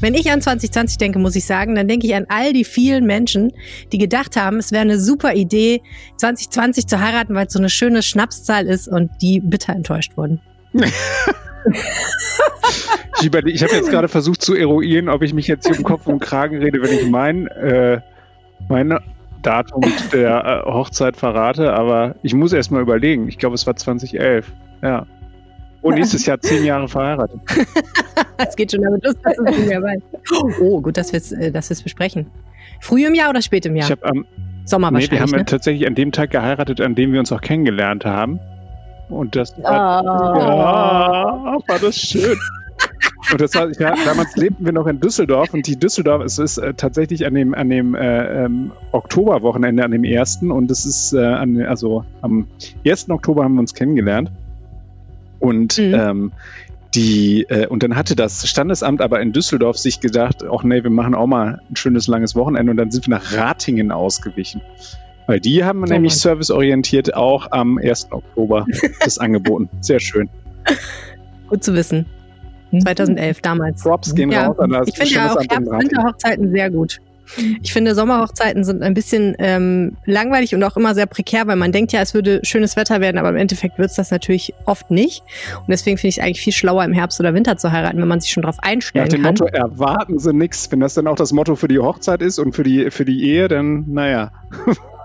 Wenn ich an 2020 denke, muss ich sagen, dann denke ich an all die vielen Menschen, die gedacht haben, es wäre eine super Idee, 2020 zu heiraten, weil es so eine schöne Schnapszahl ist und die bitter enttäuscht wurden. ich, ich habe jetzt gerade versucht zu eruieren, ob ich mich jetzt hier im Kopf und Kragen rede, wenn ich mein, äh, mein Datum der äh, Hochzeit verrate, aber ich muss erst mal überlegen. Ich glaube, es war 2011. Ja. Und nächstes Jahr zehn Jahre verheiratet. Es geht schon damit los, dass du nicht mehr weißt. Oh, gut, dass wir es äh, dass besprechen. Früh im Jahr oder spät im Jahr? Ich habe am Sommer nee, wahrscheinlich. Wir haben ne? tatsächlich an dem Tag geheiratet, an dem wir uns auch kennengelernt haben. Und das war, Oh. ja, war das schön. Und das war, ja, damals lebten wir noch in Düsseldorf und die Düsseldorf, es ist äh, tatsächlich an dem, an dem äh, ähm, Oktoberwochenende, an dem ersten und es ist, äh, an, also am 1. Oktober haben wir uns kennengelernt. Und Mhm. ähm, die, äh, und dann hatte das Standesamt aber in Düsseldorf sich gedacht, ach nee, wir machen auch mal ein schönes langes Wochenende und dann sind wir nach Ratingen ausgewichen. Weil die haben Oh nämlich Mann. serviceorientiert auch am 1. Oktober das angeboten. Sehr schön. Gut zu wissen. Mhm. 2011, damals. Props gehen Ja, raus an das Ich finde ja auch Herbst- Ratingen. Winterhochzeiten sehr gut. Ich finde, Sommerhochzeiten sind ein bisschen ähm, langweilig und auch immer sehr prekär, weil man denkt ja, es würde schönes Wetter werden, aber im Endeffekt wird es das natürlich oft nicht. Und deswegen finde ich es eigentlich viel schlauer, im Herbst oder Winter zu heiraten, wenn man sich schon darauf Nach einstellen dem kann. Motto, erwarten Sie nichts. Wenn das dann auch das Motto für die Hochzeit ist und für die, für die Ehe, dann, naja.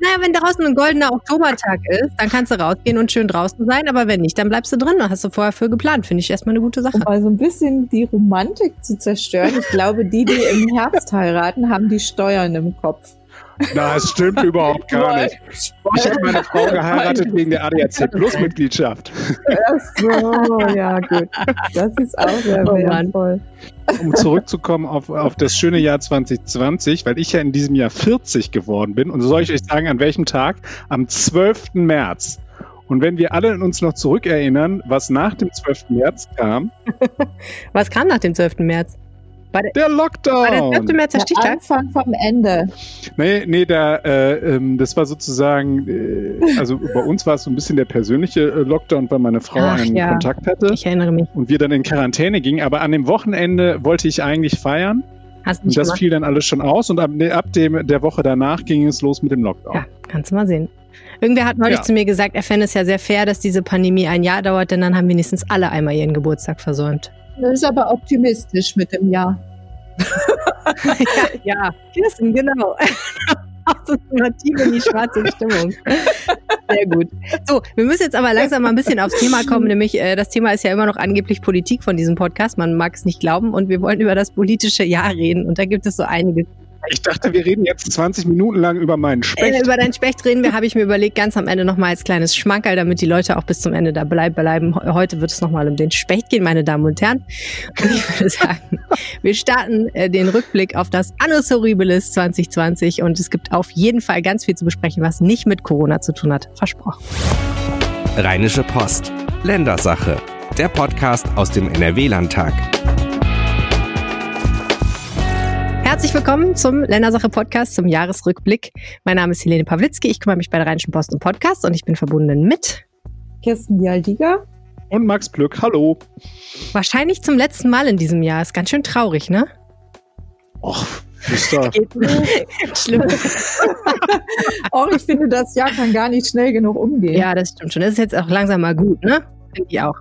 Naja, wenn draußen ein goldener Oktobertag ist, dann kannst du rausgehen und schön draußen sein, aber wenn nicht, dann bleibst du drin. Hast du vorher für geplant. Finde ich erstmal eine gute Sache. Um mal so ein bisschen die Romantik zu zerstören. Ich glaube, die, die im Herbst heiraten, haben die Steuern im Kopf. Na, das stimmt überhaupt gar nicht. Ich habe meine Frau geheiratet wegen der ADAC Plus Mitgliedschaft. Ach so, ja gut. Das ist auch sehr Oh wertvoll. Um zurückzukommen auf, auf das schöne Jahr 2020, weil ich ja in diesem Jahr 40 geworden bin. Und so soll ich euch sagen, an welchem Tag? Am 12. März. Und wenn wir alle uns noch zurückerinnern, was nach dem 12. März kam, Was kam nach dem 12. März? Der War der 12. Lockdown. März der Der Stichtag? Anfang vom Ende. Nee, nee, da, äh, ähm, das war sozusagen, äh, also bei uns war es so ein bisschen der persönliche äh, Lockdown, weil meine Frau Ach, einen ja. Kontakt hatte Ich erinnere mich. und wir dann in Quarantäne gingen. Aber an dem Wochenende wollte ich eigentlich feiern Hast du und das gemacht? fiel dann alles schon aus und ab, nee, ab dem, der Woche danach ging es los mit dem Lockdown. Ja, kannst du mal sehen. Irgendwer hat neulich Ja. zu mir gesagt, er fände es ja sehr fair, dass diese Pandemie ein Jahr dauert, denn dann haben wenigstens alle einmal ihren Geburtstag versäumt. Das ist aber optimistisch mit dem Jahr. ja, ja, Kirsten, genau. Tief in die schwarze Stimmung. Sehr gut. So, wir müssen jetzt aber langsam mal ein bisschen aufs Thema kommen, nämlich äh, das Thema ist ja immer noch angeblich Politik von diesem Podcast. Man mag es nicht glauben und wir wollen über das politische Jahr reden und da gibt es so einige Ich dachte, wir reden jetzt 20 Minuten lang über meinen Äh, Specht. über dein Specht reden wir, habe ich mir überlegt, ganz am Ende nochmal als kleines Schmankerl, damit die Leute auch bis zum Ende da bleib, bleiben. He- Heute wird es nochmal um den Specht gehen, meine Damen und Herren. Und ich würde sagen, wir starten äh, den Rückblick auf das Annus Horribilis 2020 und es gibt auf jeden Fall ganz viel zu besprechen, was nicht mit Corona zu tun hat. Versprochen. Rheinische Post. Ländersache. Der Podcast aus dem NRW-Landtag. Herzlich willkommen zum Ländersache Podcast, zum Jahresrückblick. Mein Name ist Helene Pawlitzki, ich kümmere mich bei der Rheinischen Post um Podcast und ich bin verbunden mit Kirsten Bialdiga. Und Max Plück, hallo. wahrscheinlich zum letzten Mal in diesem Jahr. Ist ganz schön traurig, ne? Och, ist da. Schlimm. Oh, ich finde, das Jahr kann gar nicht schnell genug umgehen. Ja, das stimmt schon. Das ist jetzt auch langsam mal gut, ne? Finde ich auch.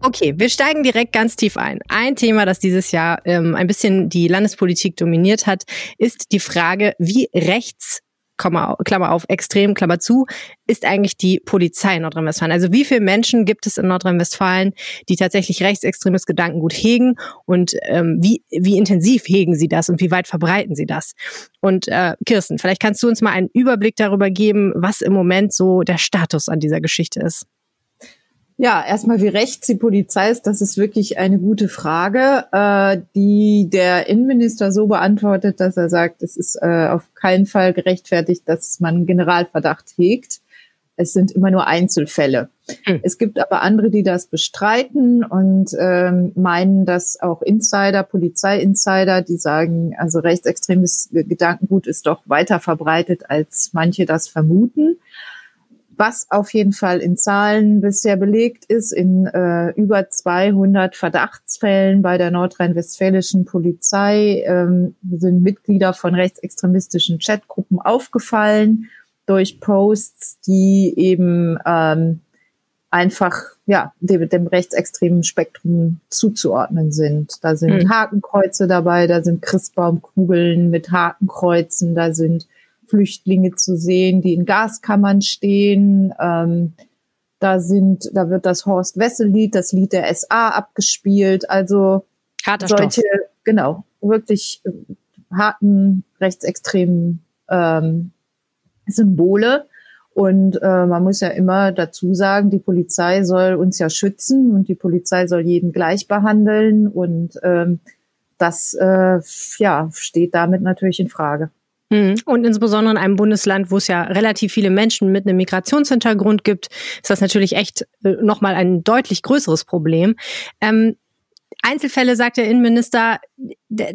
Okay, wir steigen direkt ganz tief ein. Ein Thema, das dieses Jahr ähm, ein bisschen die Landespolitik dominiert hat, ist die Frage, wie rechts, Komma, Klammer auf, extrem, Klammer zu, ist eigentlich die Polizei in Nordrhein-Westfalen? Also wie viele Menschen gibt es in Nordrhein-Westfalen, die tatsächlich rechtsextremes Gedankengut hegen und ähm, wie, wie intensiv hegen sie das und wie weit verbreiten sie das? Und äh, Kirsten, vielleicht kannst du uns mal einen Überblick darüber geben, was im Moment so der Status an dieser Geschichte ist. Ja, erstmal wie rechts die Polizei ist, das ist wirklich eine gute Frage, äh, die der Innenminister so beantwortet, dass er sagt, es ist äh, auf keinen Fall gerechtfertigt, dass man Generalverdacht hegt. Es sind immer nur Einzelfälle. Hm. Es gibt aber andere, die das bestreiten und ähm, meinen, dass auch Insider, Polizei-Insider, die sagen, also rechtsextremes Gedankengut ist doch weiter verbreitet, als manche das vermuten. Was auf jeden Fall in Zahlen bisher belegt ist, in äh, über 200 Verdachtsfällen bei der nordrhein-westfälischen Polizei ähm, sind Mitglieder von rechtsextremistischen Chatgruppen aufgefallen durch Posts, die eben ähm, einfach ja dem, dem rechtsextremen Spektrum zuzuordnen sind. Da sind mhm. Hakenkreuze dabei, da sind Christbaumkugeln mit Hakenkreuzen, da sind Flüchtlinge zu sehen, die in Gaskammern stehen. Ähm, da sind, da wird das Horst Wessel-Lied, das Lied der SA abgespielt. Also Harter solche, Stoff. genau, wirklich äh, harten rechtsextremen ähm, Symbole. Und äh, man muss ja immer dazu sagen, die Polizei soll uns ja schützen und die Polizei soll jeden gleich behandeln. Und ähm, das äh, ja, steht damit natürlich in Frage. Mhm. Und insbesondere in einem Bundesland, wo es ja relativ viele Menschen mit einem Migrationshintergrund gibt, ist das natürlich echt äh, nochmal ein deutlich größeres Problem. Ähm, Einzelfälle, sagt der Innenminister,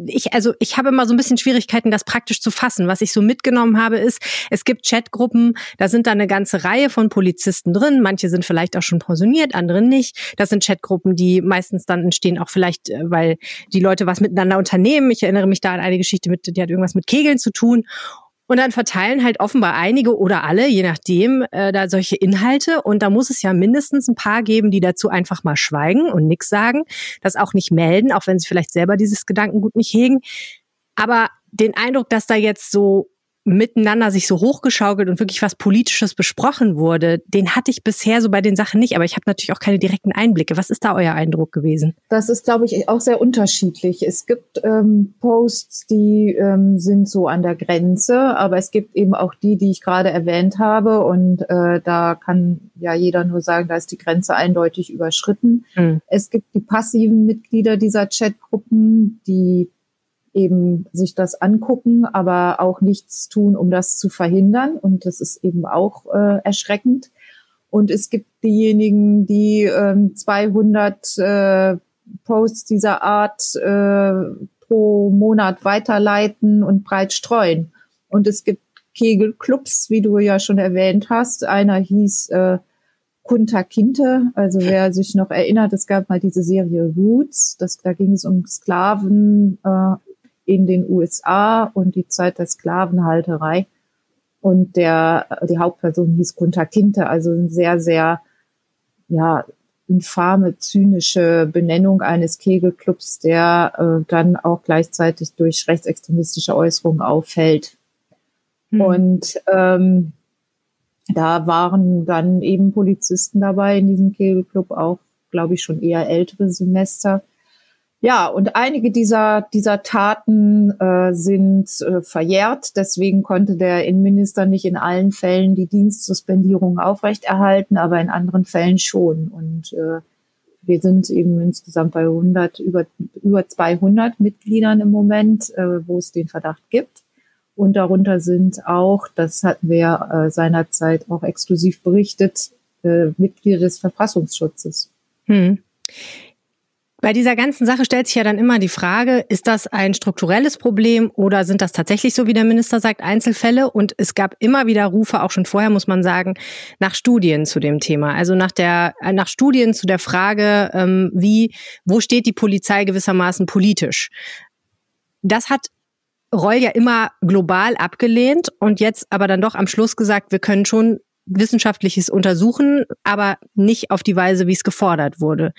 ich, also ich habe immer so ein bisschen Schwierigkeiten, das praktisch zu fassen. Was ich so mitgenommen habe, ist, es gibt Chatgruppen, da sind da eine ganze Reihe von Polizisten drin. Manche sind vielleicht auch schon pensioniert, andere nicht. Das sind Chatgruppen, die meistens dann entstehen, auch vielleicht, äh, weil die Leute was miteinander unternehmen. Ich erinnere mich da an eine Geschichte mit, die hat irgendwas mit Kegeln zu tun. Und dann verteilen halt offenbar einige oder alle, je nachdem, äh, da solche Inhalte. Und da muss es ja mindestens ein paar geben, die dazu einfach mal schweigen und nichts sagen, das auch nicht melden, auch wenn sie vielleicht selber dieses Gedankengut nicht hegen. Aber den Eindruck, dass da jetzt so miteinander sich so hochgeschaukelt und wirklich was Politisches besprochen wurde, den hatte ich bisher so bei den Sachen nicht. Aber ich habe natürlich auch keine direkten Einblicke. Was ist da euer Eindruck gewesen? Das ist, glaube ich, auch sehr unterschiedlich. Es gibt ähm, Posts, die ähm, sind so an der Grenze, aber es gibt eben auch die, die ich gerade erwähnt habe. Und äh, da kann ja jeder nur sagen, da ist die Grenze eindeutig überschritten. Mhm. Es gibt die passiven Mitglieder dieser Chatgruppen, die eben sich das angucken, aber auch nichts tun, um das zu verhindern. Und das ist eben auch äh, erschreckend. Und es gibt diejenigen, die ähm, 200 äh, Posts dieser Art äh, pro Monat weiterleiten und breit streuen. Und es gibt Kegelclubs, wie du ja schon erwähnt hast. Einer hieß äh, Kunta Kinte, also wer sich noch erinnert, es gab mal diese Serie Roots, das, da ging es um Sklaven äh, in den USA und die Zeit der Sklavenhalterei. Und der, die Hauptperson hieß Kunta Kinte, also ein sehr, sehr, ja, infame, zynische Benennung eines Kegelclubs, der äh, dann auch gleichzeitig durch rechtsextremistische Äußerungen auffällt. Mhm. Und ähm, da waren dann eben Polizisten dabei in diesem Kegelclub, auch, glaube ich, schon eher ältere Semester, ja, und einige dieser, dieser Taten äh, sind äh, verjährt. Deswegen konnte der Innenminister nicht in allen Fällen die Dienstsuspendierung aufrechterhalten, aber in anderen Fällen schon. Und äh, wir sind eben insgesamt bei 100, über, über 200 Mitgliedern im Moment, äh, wo es den Verdacht gibt. Und darunter sind auch, das hatten wir äh, seinerzeit auch exklusiv berichtet, äh, Mitglieder des Verfassungsschutzes. Hm. Bei dieser ganzen Sache stellt sich ja dann immer die Frage, ist das ein strukturelles Problem oder sind das tatsächlich, so wie der Minister sagt, Einzelfälle? Und es gab immer wieder Rufe, auch schon vorher muss man sagen, nach Studien zu dem Thema. Also nach der, nach Studien zu der Frage, ähm, wie, wo steht die Polizei gewissermaßen politisch? Das hat Reul ja immer global abgelehnt und jetzt aber dann doch am Schluss gesagt, wir können schon wissenschaftliches untersuchen, aber nicht auf die Weise, wie es gefordert wurde.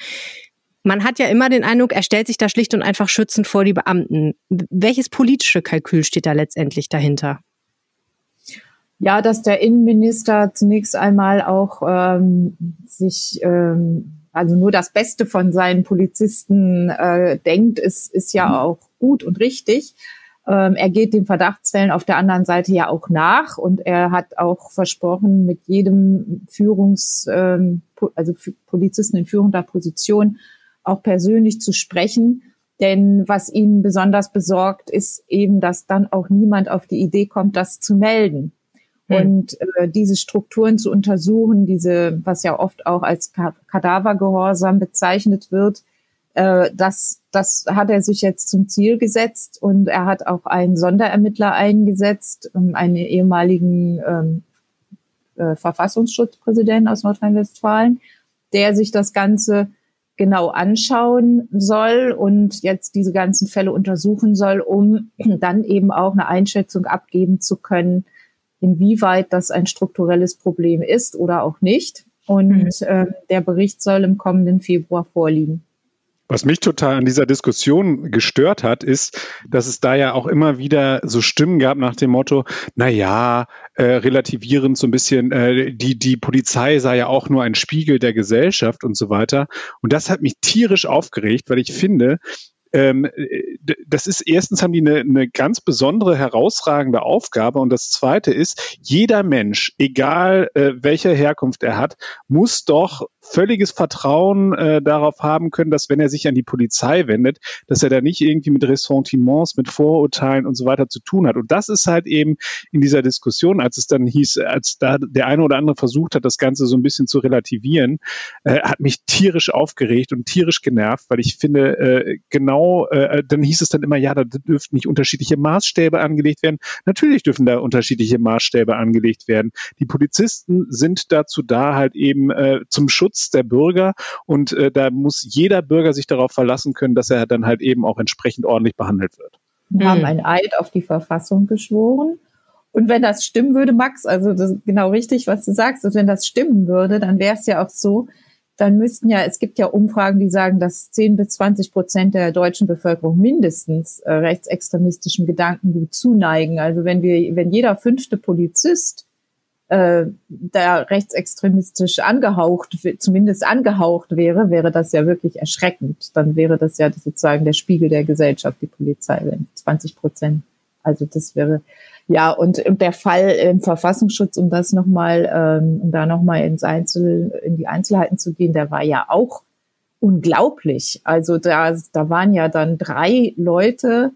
Man hat ja immer den Eindruck, er stellt sich da schlicht und einfach schützend vor die Beamten. Welches politische Kalkül steht da letztendlich dahinter? Ja, dass der Innenminister zunächst einmal auch ähm, sich ähm, also nur das Beste von seinen Polizisten äh, denkt, ist, ist ja auch gut und richtig. Ähm, er geht den Verdachtsfällen auf der anderen Seite ja auch nach und er hat auch versprochen, mit jedem Führungs, ähm, also Polizisten in führender Position auch persönlich zu sprechen. Denn was ihn besonders besorgt, ist eben, dass dann auch niemand auf die Idee kommt, das zu melden. Hm. Und äh, diese Strukturen zu untersuchen, diese, was ja oft auch als Kadavergehorsam bezeichnet wird, äh, das, das hat er sich jetzt zum Ziel gesetzt und er hat auch einen Sonderermittler eingesetzt, einen ehemaligen ähm, äh, Verfassungsschutzpräsidenten aus Nordrhein-Westfalen, der sich das Ganze genau anschauen soll und jetzt diese ganzen Fälle untersuchen soll, um dann eben auch eine Einschätzung abgeben zu können, inwieweit das ein strukturelles Problem ist oder auch nicht. Und äh, der Bericht soll im kommenden Februar vorliegen. Was mich total an dieser Diskussion gestört hat, ist, dass es da ja auch immer wieder so Stimmen gab nach dem Motto, na ja, äh, relativierend so ein bisschen, äh, die, die Polizei sei ja auch nur ein Spiegel der Gesellschaft und so weiter. Und das hat mich tierisch aufgeregt, weil ich finde, ähm, das ist erstens haben die eine, eine ganz besondere, herausragende Aufgabe und das zweite ist, jeder Mensch, egal äh, welcher Herkunft er hat, muss doch völliges Vertrauen äh, darauf haben können, dass wenn er sich an die Polizei wendet, dass er da nicht irgendwie mit Ressentiments, mit Vorurteilen und so weiter zu tun hat. Und das ist halt eben in dieser Diskussion, als es dann hieß, als da der eine oder andere versucht hat, das Ganze so ein bisschen zu relativieren, äh, hat mich tierisch aufgeregt und tierisch genervt, weil ich finde, äh, genau, äh, dann hieß es dann immer, ja, da dürften nicht unterschiedliche Maßstäbe angelegt werden. Natürlich dürfen da unterschiedliche Maßstäbe angelegt werden. Die Polizisten sind dazu da, halt eben äh, zum Schutz Schutz der Bürger und äh, da muss jeder Bürger sich darauf verlassen können, dass er dann halt eben auch entsprechend ordentlich behandelt wird. Wir haben hm. ein Eid auf die Verfassung geschworen. Und wenn das stimmen würde, Max, also das ist genau richtig, was du sagst, und wenn das stimmen würde, dann wäre es ja auch so, dann müssten ja, es gibt ja Umfragen, die sagen, dass 10 bis 20 Prozent der deutschen Bevölkerung mindestens äh, rechtsextremistischen Gedankengut zuneigen. Also wenn wir, wenn jeder fünfte Polizist äh, da rechtsextremistisch angehaucht, zumindest angehaucht wäre, wäre das ja wirklich erschreckend. Dann wäre das ja sozusagen der Spiegel der Gesellschaft, die Polizei, wenn 20 Prozent. Also das wäre ja und, der Fall im Verfassungsschutz, um das nochmal, ähm, um da nochmal ins Einzel, in die Einzelheiten zu gehen, der war ja auch unglaublich. Also da, da waren ja dann drei Leute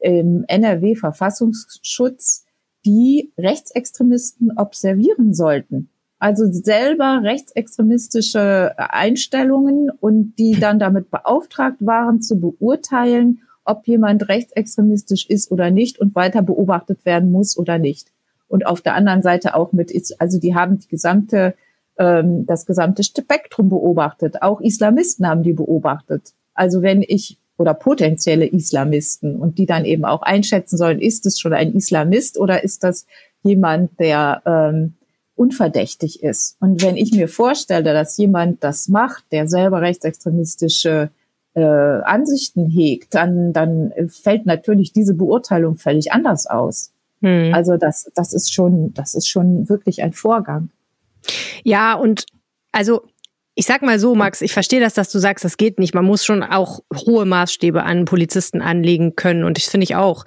im NRW Verfassungsschutz, die Rechtsextremisten observieren sollten. Also selber rechtsextremistische Einstellungen und die dann damit beauftragt waren zu beurteilen, ob jemand rechtsextremistisch ist oder nicht und weiter beobachtet werden muss oder nicht. Und auf der anderen Seite auch mit, also die haben die gesamte, ähm, das gesamte Spektrum beobachtet. Auch Islamisten haben die beobachtet. Also wenn ich oder potenzielle Islamisten und die dann eben auch einschätzen sollen, ist es schon ein Islamist oder ist das jemand, der ähm, unverdächtig ist. Und wenn ich mir vorstelle, dass jemand das macht, der selber rechtsextremistische äh, Ansichten hegt, dann, dann fällt natürlich diese Beurteilung völlig anders aus. Hm. Also das, das ist schon, das ist schon wirklich ein Vorgang. Ja, und also ich sag mal so, Max, ich verstehe das, dass du sagst, das geht nicht. Man muss schon auch hohe Maßstäbe an Polizisten anlegen können. Und ich finde ich auch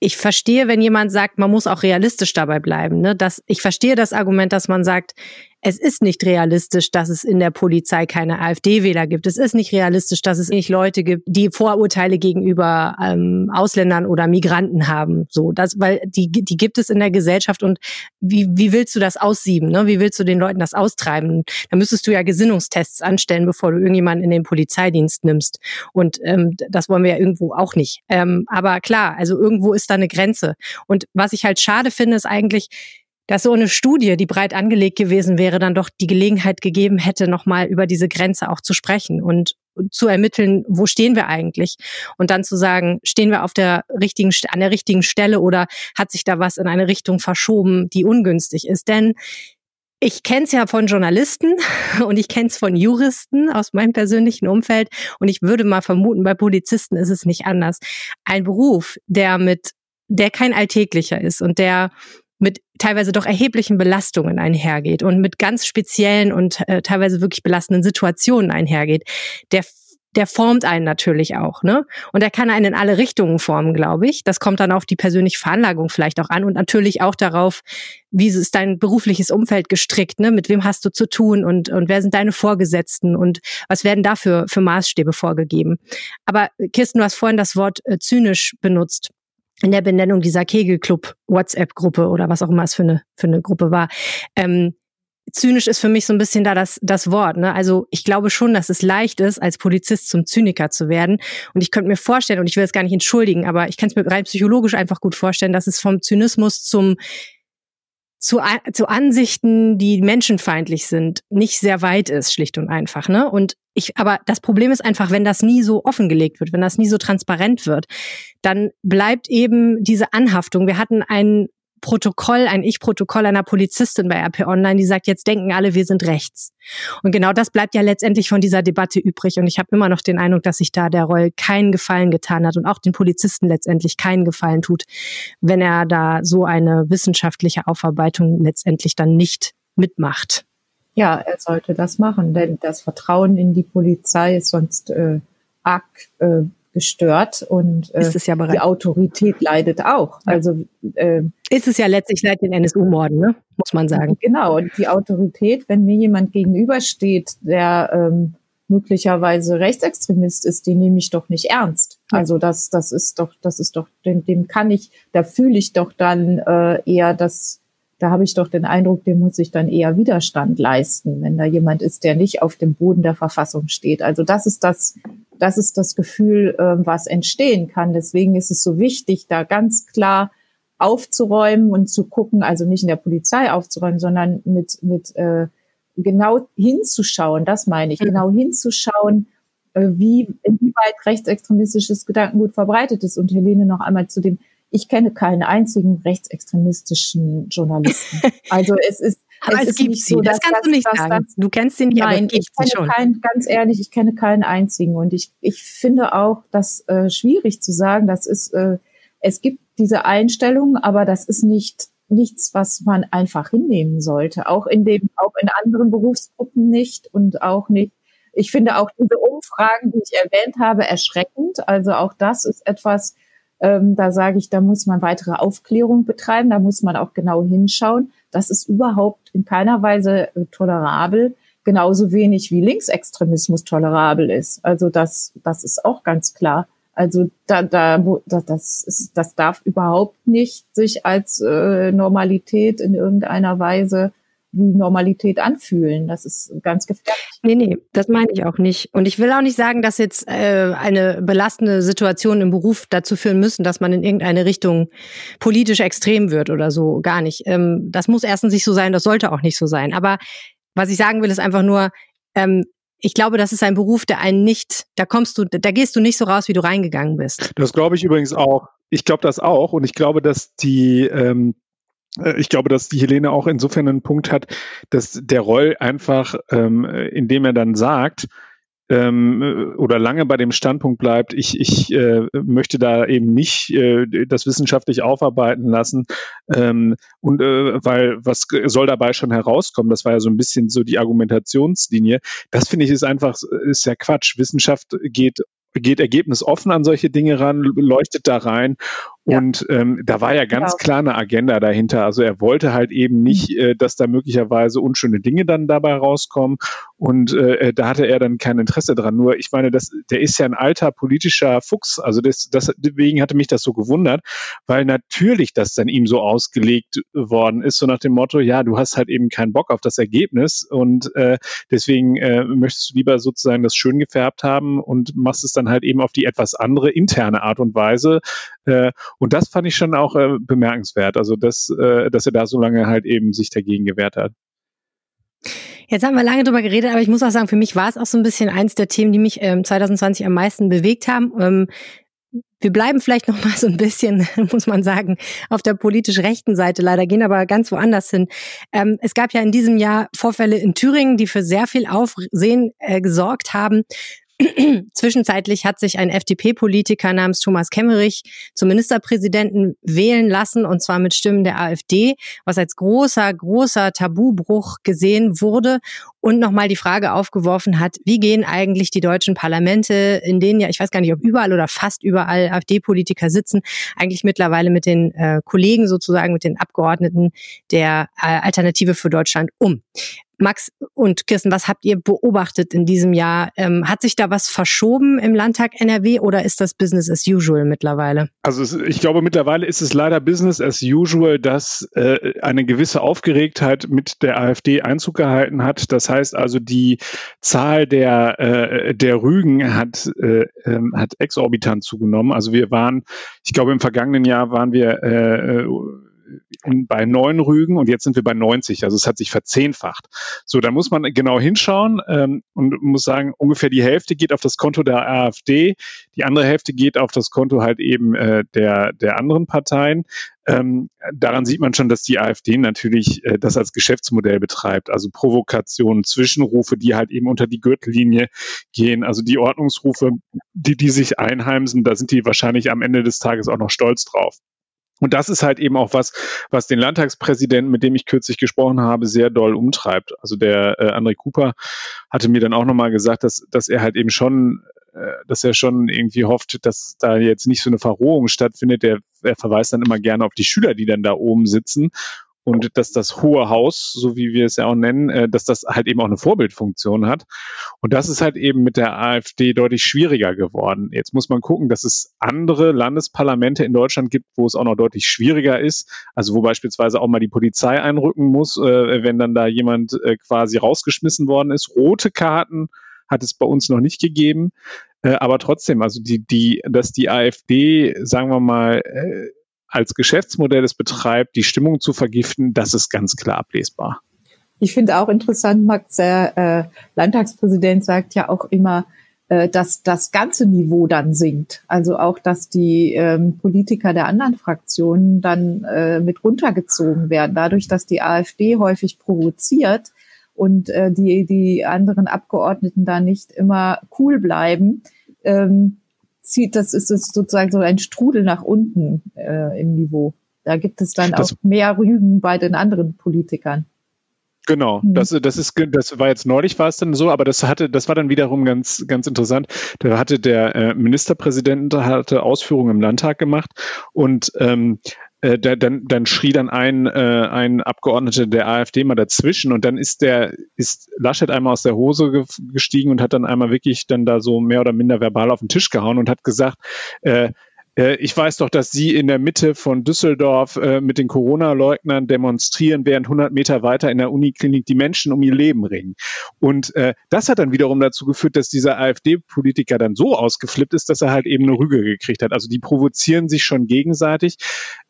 ich verstehe, wenn jemand sagt, man muss auch realistisch dabei bleiben. Ne? Das, ich verstehe das Argument, dass man sagt, es ist nicht realistisch, dass es in der Polizei keine AfD-Wähler gibt. Es ist nicht realistisch, dass es nicht Leute gibt, die Vorurteile gegenüber ähm, Ausländern oder Migranten haben. So, das, weil die, die gibt es in der Gesellschaft und wie, wie willst du das aussieben? Ne? Wie willst du den Leuten das austreiben? Da müsstest du ja Gesinnungstests anstellen, bevor du irgendjemanden in den Polizeidienst nimmst. Und ähm, das wollen wir ja irgendwo auch nicht. Ähm, aber klar, also irgendwo ist da eine Grenze. Und was ich halt schade finde, ist eigentlich, dass so eine Studie, die breit angelegt gewesen wäre, dann doch die Gelegenheit gegeben hätte, nochmal über diese Grenze auch zu sprechen und zu ermitteln, wo stehen wir eigentlich? Und dann zu sagen, stehen wir auf der richtigen, an der richtigen Stelle oder hat sich da was in eine Richtung verschoben, die ungünstig ist? Denn ich kenne es ja von Journalisten und ich kenne es von Juristen aus meinem persönlichen Umfeld und ich würde mal vermuten, bei Polizisten ist es nicht anders. Ein Beruf, der mit, der kein alltäglicher ist und der mit teilweise doch erheblichen Belastungen einhergeht und mit ganz speziellen und äh, teilweise wirklich belastenden Situationen einhergeht, der der formt einen natürlich auch, ne? Und er kann einen in alle Richtungen formen, glaube ich. Das kommt dann auf die persönliche Veranlagung vielleicht auch an und natürlich auch darauf, wie ist dein berufliches Umfeld gestrickt, ne? Mit wem hast du zu tun und, und wer sind deine Vorgesetzten und was werden dafür für Maßstäbe vorgegeben? Aber Kirsten, du hast vorhin das Wort äh, zynisch benutzt in der Benennung dieser Kegelclub WhatsApp-Gruppe oder was auch immer es für eine, für eine Gruppe war. Ähm, zynisch ist für mich so ein bisschen da das, das Wort. Ne? Also ich glaube schon, dass es leicht ist, als Polizist zum Zyniker zu werden. Und ich könnte mir vorstellen, und ich will es gar nicht entschuldigen, aber ich kann es mir rein psychologisch einfach gut vorstellen, dass es vom Zynismus zum zu, zu Ansichten, die menschenfeindlich sind, nicht sehr weit ist, schlicht und einfach. Ne? Und ich, aber das Problem ist einfach, wenn das nie so offengelegt wird, wenn das nie so transparent wird, dann bleibt eben diese Anhaftung. Wir hatten einen Protokoll, ein Ich-Protokoll einer Polizistin bei RP Online, die sagt, jetzt denken alle, wir sind rechts. Und genau das bleibt ja letztendlich von dieser Debatte übrig. Und ich habe immer noch den Eindruck, dass sich da der Roll keinen Gefallen getan hat und auch den Polizisten letztendlich keinen Gefallen tut, wenn er da so eine wissenschaftliche Aufarbeitung letztendlich dann nicht mitmacht. Ja, er sollte das machen, denn das Vertrauen in die Polizei ist sonst äh, arg äh, gestört und äh, ja die Autorität leidet auch. Ja. Also äh, ist es ja letztlich seit den NSU-Morden, ne? muss man sagen. Genau, und die Autorität, wenn mir jemand gegenübersteht, der ähm, möglicherweise Rechtsextremist ist, die nehme ich doch nicht ernst. Also das, das ist doch, das ist doch, dem, dem kann ich, da fühle ich doch dann äh, eher das, da habe ich doch den Eindruck, dem muss ich dann eher Widerstand leisten, wenn da jemand ist, der nicht auf dem Boden der Verfassung steht. Also das ist das, das ist das Gefühl, äh, was entstehen kann. Deswegen ist es so wichtig, da ganz klar aufzuräumen und zu gucken, also nicht in der Polizei aufzuräumen, sondern mit, mit äh, genau hinzuschauen, das meine ich, mhm. genau hinzuschauen, äh, wie, inwieweit rechtsextremistisches Gedankengut verbreitet ist. Und Helene noch einmal zu dem, ich kenne keinen einzigen rechtsextremistischen Journalisten. Also es ist aber es, es gibt sie, so, das kannst das, du nicht das, sagen. Das, du kennst sie nicht, nein, aber es gibt ich kenne schon. Keinen, ganz ehrlich, ich kenne keinen einzigen. Und ich, ich finde auch das äh, schwierig zu sagen. Das ist, äh, es gibt diese Einstellung, aber das ist nicht nichts, was man einfach hinnehmen sollte. Auch in dem, auch in anderen Berufsgruppen nicht und auch nicht. Ich finde auch diese Umfragen, die ich erwähnt habe, erschreckend. Also auch das ist etwas, ähm, da sage ich, da muss man weitere Aufklärung betreiben, da muss man auch genau hinschauen. Das ist überhaupt in keiner Weise äh, tolerabel, genauso wenig wie Linksextremismus tolerabel ist. Also das, das ist auch ganz klar. Also da, da, das, ist, das darf überhaupt nicht sich als äh, Normalität in irgendeiner Weise wie Normalität anfühlen. Das ist ganz gefährlich. Nee, nee, das meine ich auch nicht. Und ich will auch nicht sagen, dass jetzt äh, eine belastende Situation im Beruf dazu führen müssen, dass man in irgendeine Richtung politisch extrem wird oder so. Gar nicht. Ähm, das muss erstens nicht so sein, das sollte auch nicht so sein. Aber was ich sagen will, ist einfach nur, ähm, ich glaube, das ist ein Beruf, der einen nicht, da kommst du, da gehst du nicht so raus, wie du reingegangen bist. Das glaube ich übrigens auch. Ich glaube das auch und ich glaube, dass die ähm, äh, ich glaube, dass die Helene auch insofern einen Punkt hat, dass der Roll einfach, ähm, indem er dann sagt, ähm, oder lange bei dem Standpunkt bleibt, ich, ich äh, möchte da eben nicht äh, das wissenschaftlich aufarbeiten lassen ähm, und äh, weil was soll dabei schon herauskommen? Das war ja so ein bisschen so die Argumentationslinie. Das finde ich ist einfach ist ja Quatsch. Wissenschaft geht geht ergebnisoffen an solche Dinge ran, leuchtet da rein und ähm, da war ja ganz genau. klar eine Agenda dahinter. Also er wollte halt eben nicht, mhm. äh, dass da möglicherweise unschöne Dinge dann dabei rauskommen. Und äh, äh, da hatte er dann kein Interesse dran. Nur ich meine, das, der ist ja ein alter politischer Fuchs. Also das, das, deswegen hatte mich das so gewundert, weil natürlich das dann ihm so ausgelegt worden ist, so nach dem Motto, ja, du hast halt eben keinen Bock auf das Ergebnis und äh, deswegen äh, möchtest du lieber sozusagen das schön gefärbt haben und machst es dann halt eben auf die etwas andere interne Art und Weise. Äh, und das fand ich schon auch äh, bemerkenswert, also dass, äh, dass er da so lange halt eben sich dagegen gewehrt hat. Jetzt haben wir lange drüber geredet, aber ich muss auch sagen, für mich war es auch so ein bisschen eins der Themen, die mich ähm, 2020 am meisten bewegt haben. Ähm, wir bleiben vielleicht noch mal so ein bisschen, muss man sagen, auf der politisch rechten Seite leider, gehen aber ganz woanders hin. Ähm, es gab ja in diesem Jahr Vorfälle in Thüringen, die für sehr viel Aufsehen äh, gesorgt haben. Zwischenzeitlich hat sich ein FDP-Politiker namens Thomas Kemmerich zum Ministerpräsidenten wählen lassen, und zwar mit Stimmen der AfD, was als großer, großer Tabubruch gesehen wurde und nochmal die Frage aufgeworfen hat, wie gehen eigentlich die deutschen Parlamente, in denen ja, ich weiß gar nicht, ob überall oder fast überall AfD-Politiker sitzen, eigentlich mittlerweile mit den äh, Kollegen sozusagen, mit den Abgeordneten der äh, Alternative für Deutschland um. Max und Kirsten, was habt ihr beobachtet in diesem Jahr? Ähm, hat sich da was verschoben im Landtag NRW oder ist das Business as usual mittlerweile? Also ich glaube, mittlerweile ist es leider Business as usual, dass äh, eine gewisse Aufgeregtheit mit der AfD Einzug gehalten hat. Das heißt also, die Zahl der, äh, der Rügen hat, äh, ähm, hat exorbitant zugenommen. Also wir waren, ich glaube, im vergangenen Jahr waren wir äh, in, bei neun Rügen und jetzt sind wir bei 90. Also es hat sich verzehnfacht. So, da muss man genau hinschauen ähm, und muss sagen, ungefähr die Hälfte geht auf das Konto der AfD, die andere Hälfte geht auf das Konto halt eben äh, der, der anderen Parteien. Ähm, daran sieht man schon, dass die AfD natürlich äh, das als Geschäftsmodell betreibt. Also Provokationen, Zwischenrufe, die halt eben unter die Gürtellinie gehen. Also die Ordnungsrufe, die, die sich einheimsen, da sind die wahrscheinlich am Ende des Tages auch noch stolz drauf. Und das ist halt eben auch was, was den Landtagspräsidenten, mit dem ich kürzlich gesprochen habe, sehr doll umtreibt. Also der äh, André Cooper hatte mir dann auch nochmal gesagt, dass, dass er halt eben schon äh, dass er schon irgendwie hofft, dass da jetzt nicht so eine Verrohung stattfindet. Der, er verweist dann immer gerne auf die Schüler, die dann da oben sitzen und dass das hohe Haus, so wie wir es ja auch nennen, äh, dass das halt eben auch eine Vorbildfunktion hat. Und das ist halt eben mit der AfD deutlich schwieriger geworden. Jetzt muss man gucken, dass es andere Landesparlamente in Deutschland gibt, wo es auch noch deutlich schwieriger ist. Also wo beispielsweise auch mal die Polizei einrücken muss, äh, wenn dann da jemand quasi rausgeschmissen worden ist. Rote Karten hat es bei uns noch nicht gegeben. Äh, aber trotzdem, also die, die, dass die AfD, sagen wir mal, äh, als Geschäftsmodell es betreibt, die Stimmung zu vergiften, das ist ganz klar ablesbar. Ich finde auch interessant, Max, der äh, Landtagspräsident sagt ja auch immer, äh, dass das ganze Niveau dann sinkt. Also auch, dass die ähm, Politiker der anderen Fraktionen dann äh, mit runtergezogen werden. Dadurch, dass die AfD häufig provoziert, und äh, die, die anderen Abgeordneten da nicht immer cool bleiben, ähm, zieht das ist sozusagen so ein Strudel nach unten äh, im Niveau. Da gibt es dann das, auch mehr Rügen bei den anderen Politikern. Genau, mhm. das, das ist, das war jetzt neulich war es dann so, aber das hatte, das war dann wiederum ganz, ganz interessant. Da hatte der äh, Ministerpräsident hatte Ausführungen im Landtag gemacht und ähm, äh, da, dann, dann schrie dann ein, äh, ein Abgeordneter der AfD mal dazwischen und dann ist der, ist Laschet einmal aus der Hose ge gestiegen und hat dann einmal wirklich dann da so mehr oder minder verbal auf den Tisch gehauen und hat gesagt, äh, äh, ich weiß doch, dass Sie in der Mitte von Düsseldorf äh, mit den Corona-Leugnern demonstrieren, während 100 Meter weiter in der Uniklinik die Menschen um ihr Leben ringen. Und äh, das hat dann wiederum dazu geführt, dass dieser AfD-Politiker dann so ausgeflippt ist, dass er halt eben eine Rüge gekriegt hat. Also die provozieren sich schon gegenseitig.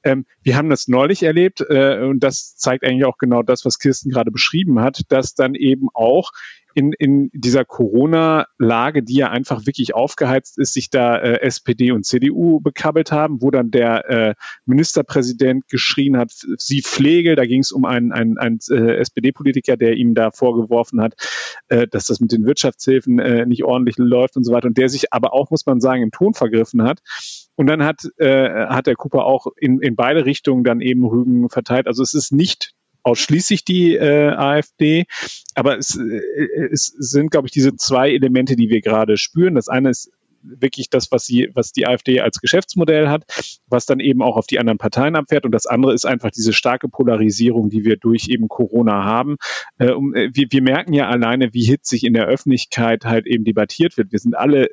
Ähm, wir haben das neulich erlebt äh, und das zeigt eigentlich auch genau das, was Kirsten gerade beschrieben hat, dass dann eben auch in, in dieser Corona-Lage, die ja einfach wirklich aufgeheizt ist, sich da äh, SPD und CDU bekabbelt haben, wo dann der äh, Ministerpräsident geschrien hat, sie Pflege, da ging es um einen, einen, einen äh, SPD-Politiker, der ihm da vorgeworfen hat, äh, dass das mit den Wirtschaftshilfen äh, nicht ordentlich läuft und so weiter und der sich aber auch, muss man sagen, im Ton vergriffen hat. Und dann hat, äh, hat der Cooper auch in, in beide Richtungen dann eben Rügen verteilt. Also es ist nicht ausschließlich die äh, AfD. Aber es, äh, es sind, glaube ich, diese zwei Elemente, die wir gerade spüren. Das eine ist wirklich das, was sie, was die AfD als Geschäftsmodell hat, was dann eben auch auf die anderen Parteien abfährt. Und das andere ist einfach diese starke Polarisierung, die wir durch eben Corona haben. Äh, wir, wir merken ja alleine, wie hitzig in der Öffentlichkeit halt eben debattiert wird. Wir sind alle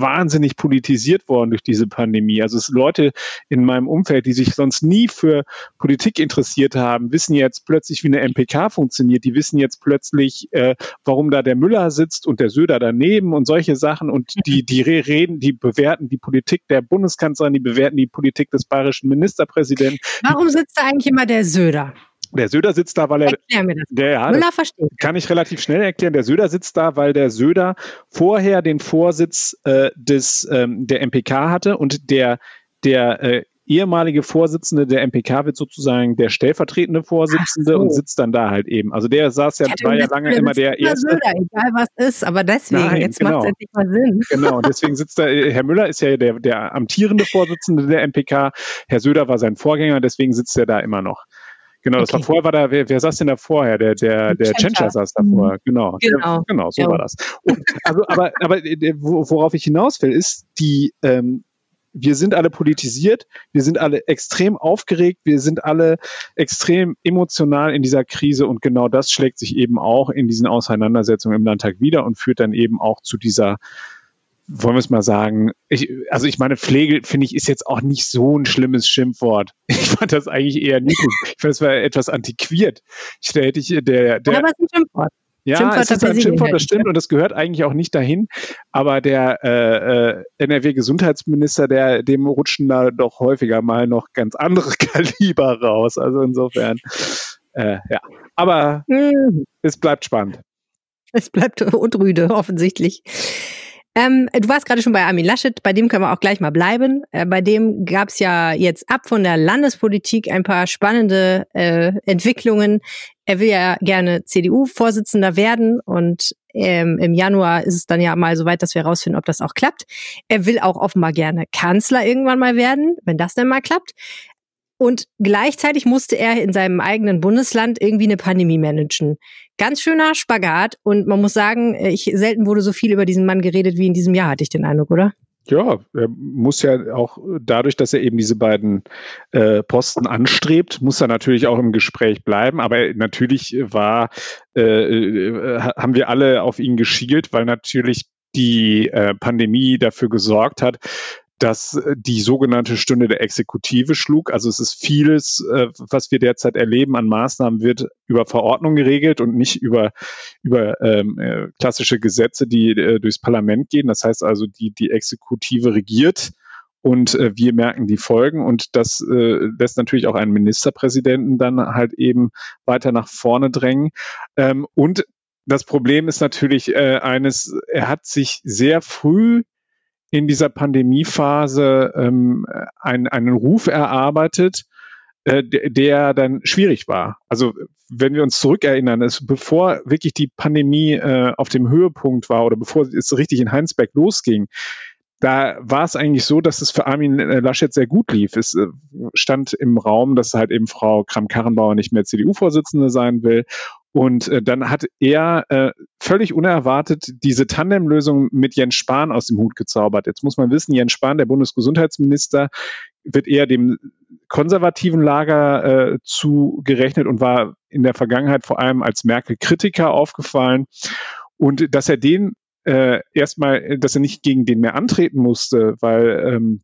wahnsinnig politisiert worden durch diese Pandemie. Also es Leute in meinem Umfeld, die sich sonst nie für Politik interessiert haben, wissen jetzt plötzlich, wie eine MPK funktioniert. Die wissen jetzt plötzlich, äh, warum da der Müller sitzt und der Söder daneben und solche Sachen. Und die, die reden, die bewerten die Politik der Bundeskanzlerin, die bewerten die Politik des bayerischen Ministerpräsidenten. Warum sitzt da eigentlich immer der Söder? Der Söder sitzt da, weil er. Erklär mir das. Der, ja, Müller versteht. Kann ich relativ schnell erklären. Der Söder sitzt da, weil der Söder vorher den Vorsitz äh, des, ähm, der MPK hatte und der, der äh, ehemalige Vorsitzende der MPK wird sozusagen der stellvertretende Vorsitzende so. und sitzt dann da halt eben. Also der saß ja, war ja lange immer der erste. Söder, egal was ist, aber deswegen, Nein, jetzt genau. macht es endlich mal Sinn. Genau, und deswegen sitzt da, äh, Herr Müller ist ja der, der amtierende Vorsitzende der MPK, Herr Söder war sein Vorgänger, deswegen sitzt er da immer noch. Genau, das okay. war vorher war da, wer, wer saß denn da vorher? Der, der, der Chencha saß davor. Mhm. Genau. Genau. Genau, so ja. war das. Und, also, aber, aber äh, worauf ich hinaus will, ist die, ähm, wir sind alle politisiert, wir sind alle extrem aufgeregt, wir sind alle extrem emotional in dieser Krise und genau das schlägt sich eben auch in diesen Auseinandersetzungen im Landtag wieder und führt dann eben auch zu dieser wollen wir es mal sagen, ich, also ich meine, Pflege, finde ich, ist jetzt auch nicht so ein schlimmes Schimpfwort. Ich fand das eigentlich eher niedlich. Ich fand, das war etwas antiquiert. Ich, da hätte ich, der, der, Aber es ist ein Schimpfwort. Ja, es ist ein Schimpfwort, das stimmt und das gehört eigentlich auch nicht dahin. Aber der äh, äh, NRW-Gesundheitsminister, der dem rutschen da doch häufiger mal noch ganz andere Kaliber raus. Also insofern, äh, ja. Aber mhm. es bleibt spannend. Es bleibt unrüde, offensichtlich. Ähm, du warst gerade schon bei Armin Laschet, bei dem können wir auch gleich mal bleiben. Äh, bei dem gab es ja jetzt ab von der Landespolitik ein paar spannende äh, Entwicklungen. Er will ja gerne CDU-Vorsitzender werden und ähm, im Januar ist es dann ja mal so weit, dass wir herausfinden, ob das auch klappt. Er will auch offenbar gerne Kanzler irgendwann mal werden, wenn das denn mal klappt. Und gleichzeitig musste er in seinem eigenen Bundesland irgendwie eine Pandemie managen. Ganz schöner Spagat. Und man muss sagen, ich, selten wurde so viel über diesen Mann geredet wie in diesem Jahr, hatte ich den Eindruck, oder? Ja, er muss ja auch dadurch, dass er eben diese beiden äh, Posten anstrebt, muss er natürlich auch im Gespräch bleiben. Aber natürlich war, äh, äh, haben wir alle auf ihn geschielt, weil natürlich die äh, Pandemie dafür gesorgt hat, dass äh, die sogenannte Stunde der Exekutive schlug. Also es ist vieles, äh, was wir derzeit erleben an Maßnahmen, wird über Verordnung geregelt und nicht über, über ähm, äh, klassische Gesetze, die äh, durchs Parlament gehen. Das heißt also, die, die Exekutive regiert und äh, wir merken die Folgen und das äh, lässt natürlich auch einen Ministerpräsidenten dann halt eben weiter nach vorne drängen. Ähm, und das Problem ist natürlich äh, eines, er hat sich sehr früh in dieser Pandemiephase ähm, ein, einen Ruf erarbeitet, äh, der dann schwierig war. Also wenn wir uns zurückerinnern, ist, bevor wirklich die Pandemie äh, auf dem Höhepunkt war oder bevor es richtig in Heinsberg losging, da war es eigentlich so, dass es für Armin äh, Laschet sehr gut lief. Es äh, stand im Raum, dass halt eben Frau Kram-Karrenbauer nicht mehr CDU-Vorsitzende sein will. Und äh, dann hat er äh, völlig unerwartet diese Tandemlösung mit Jens Spahn aus dem Hut gezaubert. Jetzt muss man wissen, Jens Spahn, der Bundesgesundheitsminister, wird eher dem konservativen Lager äh, zugerechnet und war in der Vergangenheit vor allem als Merkel-Kritiker aufgefallen. Und dass er den äh, erstmal, dass er nicht gegen den mehr antreten musste, weil ähm,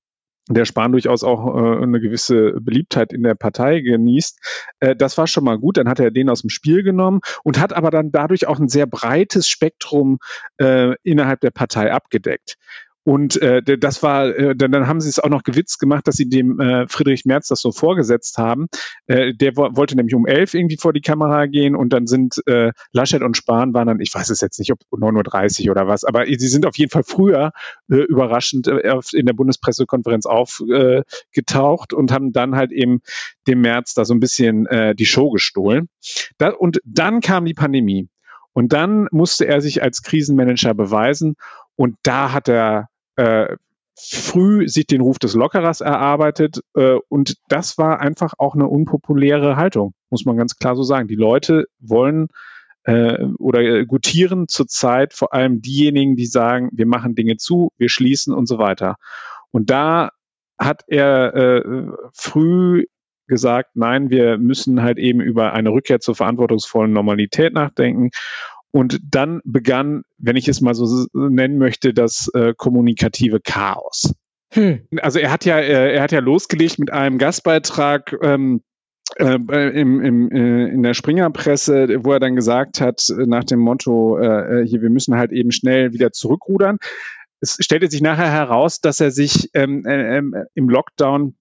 der Spahn durchaus auch äh, eine gewisse Beliebtheit in der Partei genießt. Äh, das war schon mal gut. Dann hat er den aus dem Spiel genommen und hat aber dann dadurch auch ein sehr breites Spektrum äh, innerhalb der Partei abgedeckt. Und äh, das war, äh, dann, dann haben sie es auch noch gewitzt gemacht, dass sie dem äh, Friedrich Merz das so vorgesetzt haben. Äh, der wo, wollte nämlich um elf irgendwie vor die Kamera gehen und dann sind äh, Laschet und Spahn waren dann, ich weiß es jetzt nicht, ob 9.30 Uhr oder was, aber sie sind auf jeden Fall früher äh, überraschend äh, in der Bundespressekonferenz aufgetaucht äh, und haben dann halt eben dem Merz da so ein bisschen äh, die Show gestohlen. Da, und dann kam die Pandemie. Und dann musste er sich als Krisenmanager beweisen. Und da hat er äh, früh sich den Ruf des Lockerers erarbeitet äh, und das war einfach auch eine unpopuläre Haltung, muss man ganz klar so sagen. Die Leute wollen äh, oder gutieren zurzeit vor allem diejenigen, die sagen, wir machen Dinge zu, wir schließen und so weiter. Und da hat er äh, früh gesagt, nein, wir müssen halt eben über eine Rückkehr zur verantwortungsvollen Normalität nachdenken. Und dann begann, wenn ich es mal so nennen möchte, das äh, kommunikative Chaos. Hm. Also er hat ja, äh, er hat ja losgelegt mit einem Gastbeitrag. Ähm, äh, im, im, äh, in der Springerpresse, wo er dann gesagt hat, äh, nach dem Motto, äh, äh, hier, wir müssen halt eben schnell wieder zurückrudern. Es stellte sich nachher heraus, dass er sich ähm, äh, im Lockdown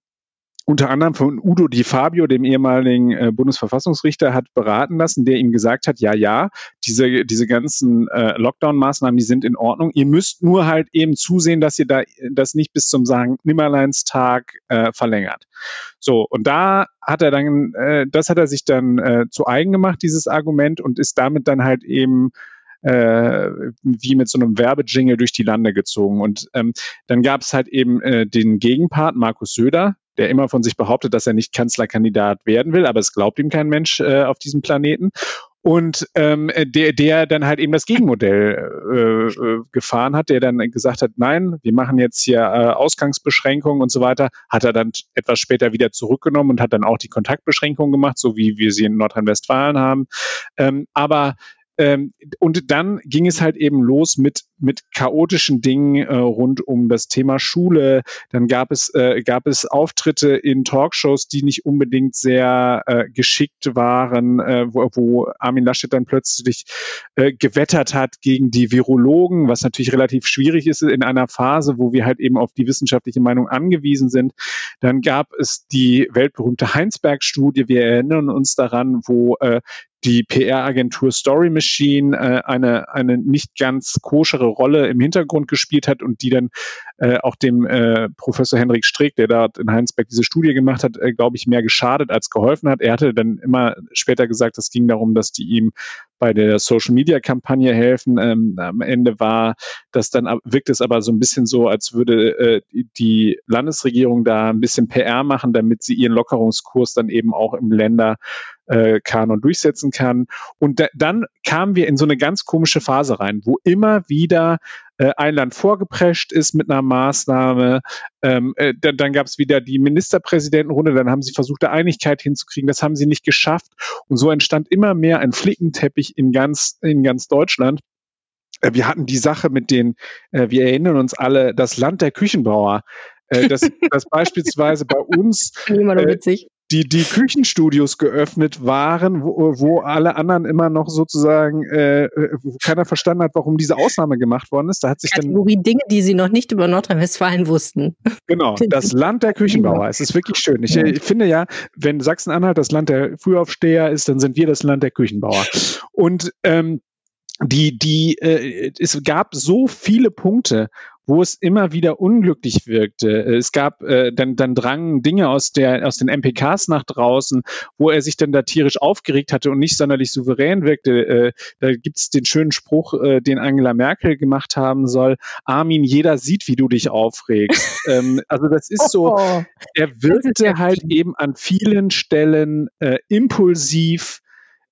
unter anderem von Udo Di Fabio, dem ehemaligen äh, Bundesverfassungsrichter, hat beraten lassen, der ihm gesagt hat, ja, ja, diese, diese ganzen äh, Lockdown-Maßnahmen, die sind in Ordnung. Ihr müsst nur halt eben zusehen, dass ihr da das nicht bis zum sagen Nimmerleinstag äh, verlängert. So, und da hat er dann, äh, das hat er sich dann äh, zu eigen gemacht, dieses Argument, und ist damit dann halt eben äh, wie mit so einem Werbejingle durch die Lande gezogen. Und ähm, dann gab es halt eben äh, den Gegenpart, Markus Söder, der immer von sich behauptet, dass er nicht Kanzlerkandidat werden will, aber es glaubt ihm kein Mensch äh, auf diesem Planeten. Und ähm, der, der dann halt eben das Gegenmodell äh, äh, gefahren hat, der dann gesagt hat, nein, wir machen jetzt hier äh, Ausgangsbeschränkungen und so weiter, hat er dann etwas später wieder zurückgenommen und hat dann auch die Kontaktbeschränkungen gemacht, so wie wir sie in Nordrhein-Westfalen haben. Ähm, aber ähm, und dann ging es halt eben los mit, mit chaotischen Dingen äh, rund um das Thema Schule. Dann gab es, äh, gab es Auftritte in Talkshows, die nicht unbedingt sehr äh, geschickt waren, äh, wo, wo Armin Laschet dann plötzlich äh, gewettert hat gegen die Virologen, was natürlich relativ schwierig ist in einer Phase, wo wir halt eben auf die wissenschaftliche Meinung angewiesen sind. Dann gab es die weltberühmte Heinsberg-Studie. Wir erinnern uns daran, wo äh, die PR-Agentur Story Machine äh, eine, eine nicht ganz koschere Rolle im Hintergrund gespielt hat und die dann äh, auch dem äh, Professor Henrik Streeck, der da in Heinsberg diese Studie gemacht hat, äh, glaube ich, mehr geschadet als geholfen hat. Er hatte dann immer später gesagt, es ging darum, dass die ihm bei der Social Media Kampagne helfen. Ähm, am Ende war das dann wirkt es aber so ein bisschen so, als würde äh, die Landesregierung da ein bisschen PR machen, damit sie ihren Lockerungskurs dann eben auch im Länder äh, Kanon durchsetzen kann. Und da, dann kamen wir in so eine ganz komische Phase rein, wo immer wieder äh, ein Land vorgeprescht ist mit einer Maßnahme. Ähm, äh, dann dann gab es wieder die Ministerpräsidentenrunde, dann haben sie versucht, da Einigkeit hinzukriegen. Das haben sie nicht geschafft. Und so entstand immer mehr ein Flickenteppich in ganz, in ganz Deutschland. Äh, wir hatten die Sache mit den, äh, wir erinnern uns alle, das Land der Küchenbauer. Äh, das, das beispielsweise bei uns äh, die, die Küchenstudios geöffnet waren, wo, wo alle anderen immer noch sozusagen, äh, wo keiner verstanden hat, warum diese Ausnahme gemacht worden ist. Da hat sich Kategorie dann, Dinge, die sie noch nicht über Nordrhein-Westfalen wussten. Genau, das Land der Küchenbauer. Es ist wirklich schön. Ich, ich finde ja, wenn Sachsen-Anhalt das Land der Frühaufsteher ist, dann sind wir das Land der Küchenbauer. Und ähm, die, die, äh, es gab so viele Punkte, wo es immer wieder unglücklich wirkte. Es gab, äh, dann, dann drangen Dinge aus, der, aus den MPKs nach draußen, wo er sich dann da tierisch aufgeregt hatte und nicht sonderlich souverän wirkte. Äh, da gibt's den schönen Spruch, äh, den Angela Merkel gemacht haben soll, Armin, jeder sieht, wie du dich aufregst. ähm, also das ist so, oh. er wirkte halt eben an vielen Stellen äh, impulsiv,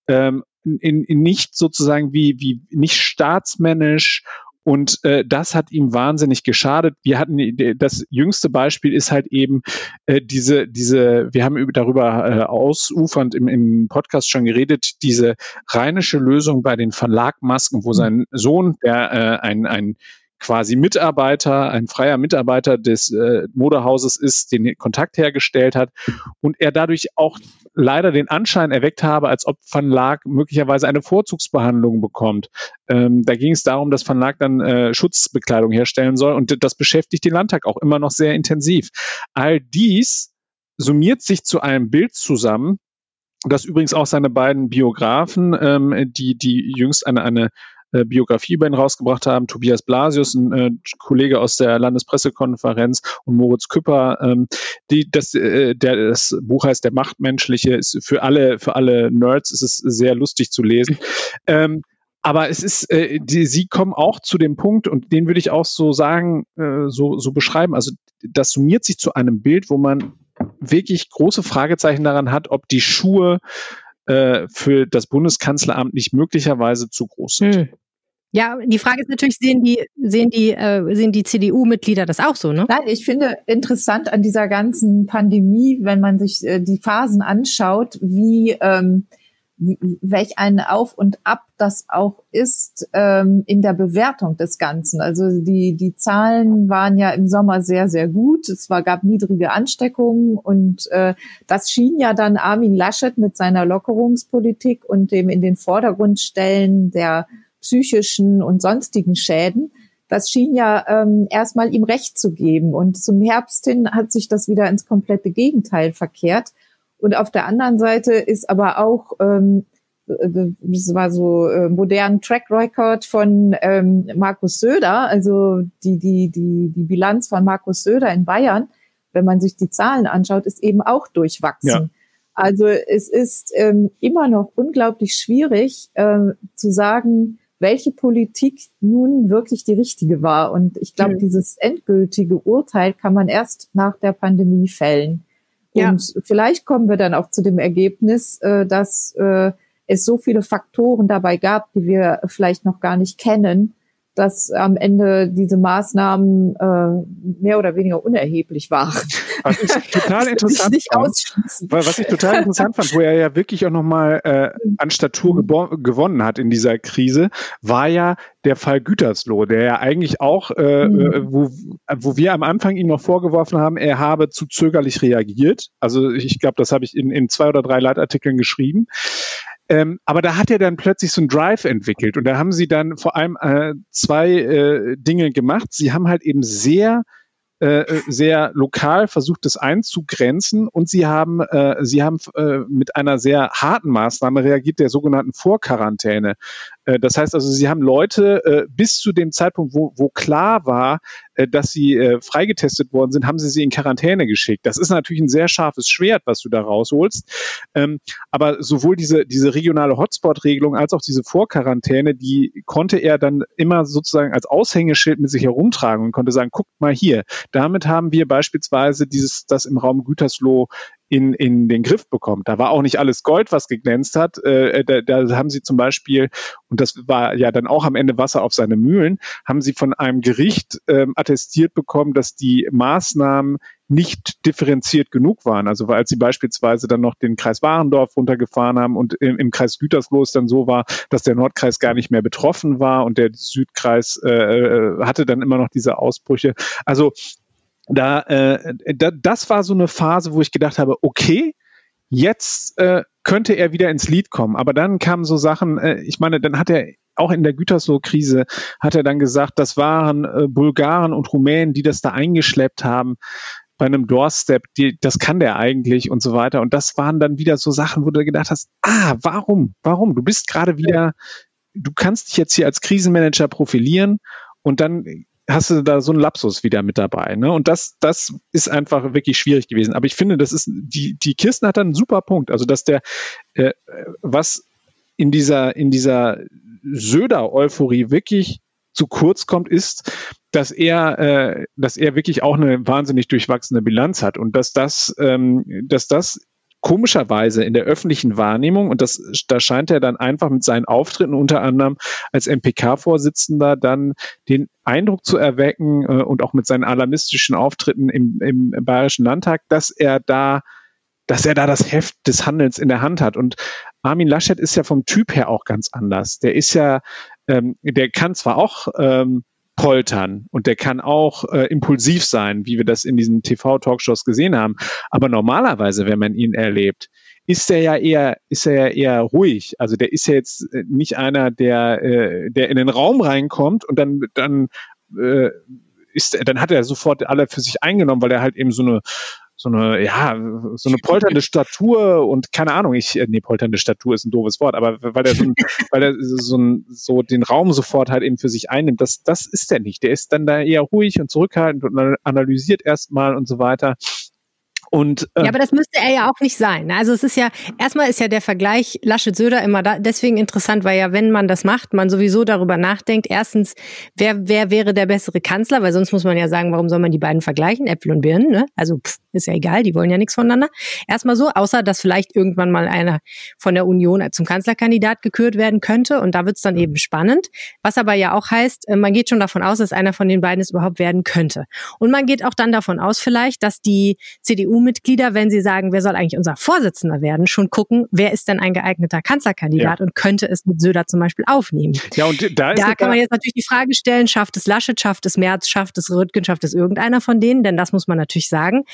ähm, in, in nicht sozusagen wie, wie nicht staatsmännisch und äh, das hat ihm wahnsinnig geschadet. Wir hatten das jüngste Beispiel ist halt eben äh, diese, diese, wir haben darüber äh, ausufernd im, im Podcast schon geredet, diese rheinische Lösung bei den Verlagmasken, wo sein Sohn, der äh, ein, ein quasi Mitarbeiter, ein freier Mitarbeiter des äh, Modehauses ist, den Kontakt hergestellt hat und er dadurch auch leider den Anschein erweckt habe, als ob Van Laak möglicherweise eine Vorzugsbehandlung bekommt. Ähm, da ging es darum, dass Van Laak dann äh, Schutzbekleidung herstellen soll und das beschäftigt den Landtag auch immer noch sehr intensiv. All dies summiert sich zu einem Bild zusammen, das übrigens auch seine beiden Biografen, ähm, die, die jüngst eine, eine äh, Biografie über ihn rausgebracht haben. Tobias Blasius, ein äh, Kollege aus der Landespressekonferenz und Moritz Küpper. Ähm, die, das, äh, der, das Buch heißt Der Machtmenschliche, ist für alle, für alle Nerds ist es sehr lustig zu lesen. Ähm, aber es ist, äh, die, sie kommen auch zu dem Punkt, und den würde ich auch so sagen, äh, so, so beschreiben. Also das summiert sich zu einem Bild, wo man wirklich große Fragezeichen daran hat, ob die Schuhe äh, für das Bundeskanzleramt nicht möglicherweise zu groß sind. Hm. Ja, die Frage ist natürlich, sehen die, sehen die, äh, sehen die CDU-Mitglieder das auch so, ne? Nein, ich finde interessant an dieser ganzen Pandemie, wenn man sich äh, die Phasen anschaut, wie, ähm, welch ein Auf und Ab das auch ist ähm, in der Bewertung des Ganzen. Also die, die Zahlen waren ja im Sommer sehr, sehr gut. Es war, gab niedrige Ansteckungen und äh, das schien ja dann Armin Laschet mit seiner Lockerungspolitik und dem in den Vordergrund stellen der psychischen und sonstigen Schäden. Das schien ja ähm, erstmal ihm Recht zu geben. Und zum Herbst hin hat sich das wieder ins komplette Gegenteil verkehrt. Und auf der anderen Seite ist aber auch, ähm, das war so äh, modern Track Record von ähm, Markus Söder, also die, die, die, die Bilanz von Markus Söder in Bayern, wenn man sich die Zahlen anschaut, ist eben auch durchwachsen. Ja. Also es ist ähm, immer noch unglaublich schwierig äh, zu sagen, welche Politik nun wirklich die richtige war. Und ich glaube, mhm. dieses endgültige Urteil kann man erst nach der Pandemie fällen. Ja. Und vielleicht kommen wir dann auch zu dem Ergebnis, äh, dass äh, es so viele Faktoren dabei gab, die wir vielleicht noch gar nicht kennen, dass am Ende diese Maßnahmen äh, mehr oder weniger unerheblich waren. Was ich total interessant fand, was ich total interessant fand, wo er ja wirklich auch nochmal äh, an Statur gewonnen hat in dieser Krise, war ja der Fall Gütersloh, der ja eigentlich auch, äh, mhm. wo, wo wir am Anfang ihm noch vorgeworfen haben, er habe zu zögerlich reagiert. Also ich glaube, das habe ich in, in zwei oder drei Leitartikeln geschrieben. Ähm, aber da hat er dann plötzlich so ein Drive entwickelt und da haben sie dann vor allem äh, zwei äh, Dinge gemacht. Sie haben halt eben sehr äh, äh, sehr lokal versucht, das einzugrenzen und sie haben, äh, sie haben äh, mit einer sehr harten Maßnahme reagiert, der sogenannten Vorquarantäne. Äh, das heißt also, sie haben Leute bis zu dem Zeitpunkt, wo, wo klar war, äh, dass sie äh, freigetestet worden sind, haben sie sie in Quarantäne geschickt. Das ist natürlich ein sehr scharfes Schwert, was du da rausholst. Ähm, aber sowohl diese, diese regionale Hotspot-Regelung als auch diese Vorquarantäne, die konnte er dann immer sozusagen als Aushängeschild mit sich herumtragen und konnte sagen, guckt mal hier, damit haben wir beispielsweise dieses, das im Raum Gütersloh in, in den Griff bekommt. Da war auch nicht alles Gold, was geglänzt hat. Äh, da, da haben sie zum Beispiel, und das war ja dann auch am Ende Wasser auf seine Mühlen, haben sie von einem Gericht ähm, attestiert bekommen, dass die Maßnahmen nicht differenziert genug waren. Also als sie beispielsweise dann noch den Kreis Warendorf runtergefahren haben und im, im Kreis Gütersloh dann so war, dass der Nordkreis gar nicht mehr betroffen war und der Südkreis äh, äh hatte dann immer noch diese Ausbrüche. Also da, äh, da, das war so eine Phase, wo ich gedacht habe, okay, jetzt äh, könnte er wieder ins Lied kommen. Aber dann kamen so Sachen, äh, ich meine, dann hat er auch in der Gütersloh-Krise hat er dann gesagt, das waren äh, Bulgaren und Rumänen, die das da eingeschleppt haben bei einem Doorstep, die, das kann der eigentlich und so weiter. Und das waren dann wieder so Sachen, wo du gedacht hast, ah, warum? Warum? Du bist gerade wieder, du kannst dich jetzt hier als Krisenmanager profilieren und dann hast du da so einen Lapsus wieder mit dabei. Ne? Und das, das ist einfach wirklich schwierig gewesen. Aber ich finde, das ist, die, die Kirsten hat dann einen super Punkt. Also, dass der, äh, was in dieser, in dieser Söder-Euphorie wirklich zu kurz kommt, ist, dass er, äh, dass er wirklich auch eine wahnsinnig durchwachsene Bilanz hat und dass das, ähm, dass das komischerweise in der öffentlichen Wahrnehmung, und das, da scheint er dann einfach mit seinen Auftritten unter anderem als MPK-Vorsitzender dann den Eindruck zu erwecken äh, und auch mit seinen alarmistischen Auftritten im, im, Bayerischen Landtag, dass er da dass er da das Heft des Handelns in der Hand hat. Und Armin Laschet ist ja vom Typ her auch ganz anders. Der ist ja, ähm, der kann zwar auch ähm, poltern und der kann auch äh, impulsiv sein, wie wir das in diesen TV-Talkshows gesehen haben. Aber normalerweise, wenn man ihn erlebt, ist er ja eher, ist er ja eher ruhig. Also der ist ja jetzt äh, nicht einer, der, äh, der in den Raum reinkommt und dann, dann äh, ist, dann hat er sofort alle für sich eingenommen, weil er halt eben so eine so eine, ja, so eine polternde Statur und keine Ahnung, ich, äh, nee, polternde Statur ist ein doofes Wort, aber weil er so, ein, weil er so, ein, so den Raum sofort halt eben für sich einnimmt, das, das ist er nicht. Der ist dann da eher ruhig und zurückhaltend und analysiert erstmal und so weiter. Und, äh, ja, aber das müsste er ja auch nicht sein. Ne? Also es ist ja, erstmal ist ja der Vergleich Laschet-Söder immer da, deswegen interessant, weil ja, wenn man das macht, man sowieso darüber nachdenkt, erstens, wer, wer wäre der bessere Kanzler, weil sonst muss man ja sagen, warum soll man die beiden vergleichen, Äpfel und Birnen, ne? Also pff, ist ja egal, die wollen ja nichts voneinander. Erstmal so, außer dass vielleicht irgendwann mal einer von der Union zum Kanzlerkandidat gekürt werden könnte und da wird's dann eben spannend. Was aber ja auch heißt, äh, man geht schon davon aus, dass einer von den beiden es überhaupt werden könnte. Und man geht auch dann davon aus vielleicht, dass die CDU CDU-Mitglieder, wenn sie sagen, wer soll eigentlich unser Vorsitzender werden, schon gucken, wer ist denn ein geeigneter Kanzlerkandidat ja. und könnte es mit Söder zum Beispiel aufnehmen. Ja, und da, da kann man jetzt natürlich die Frage stellen, schafft es Laschet, schafft es Merz, schafft es Rüttgen, schafft es irgendeiner von denen? Denn das muss man natürlich sagen.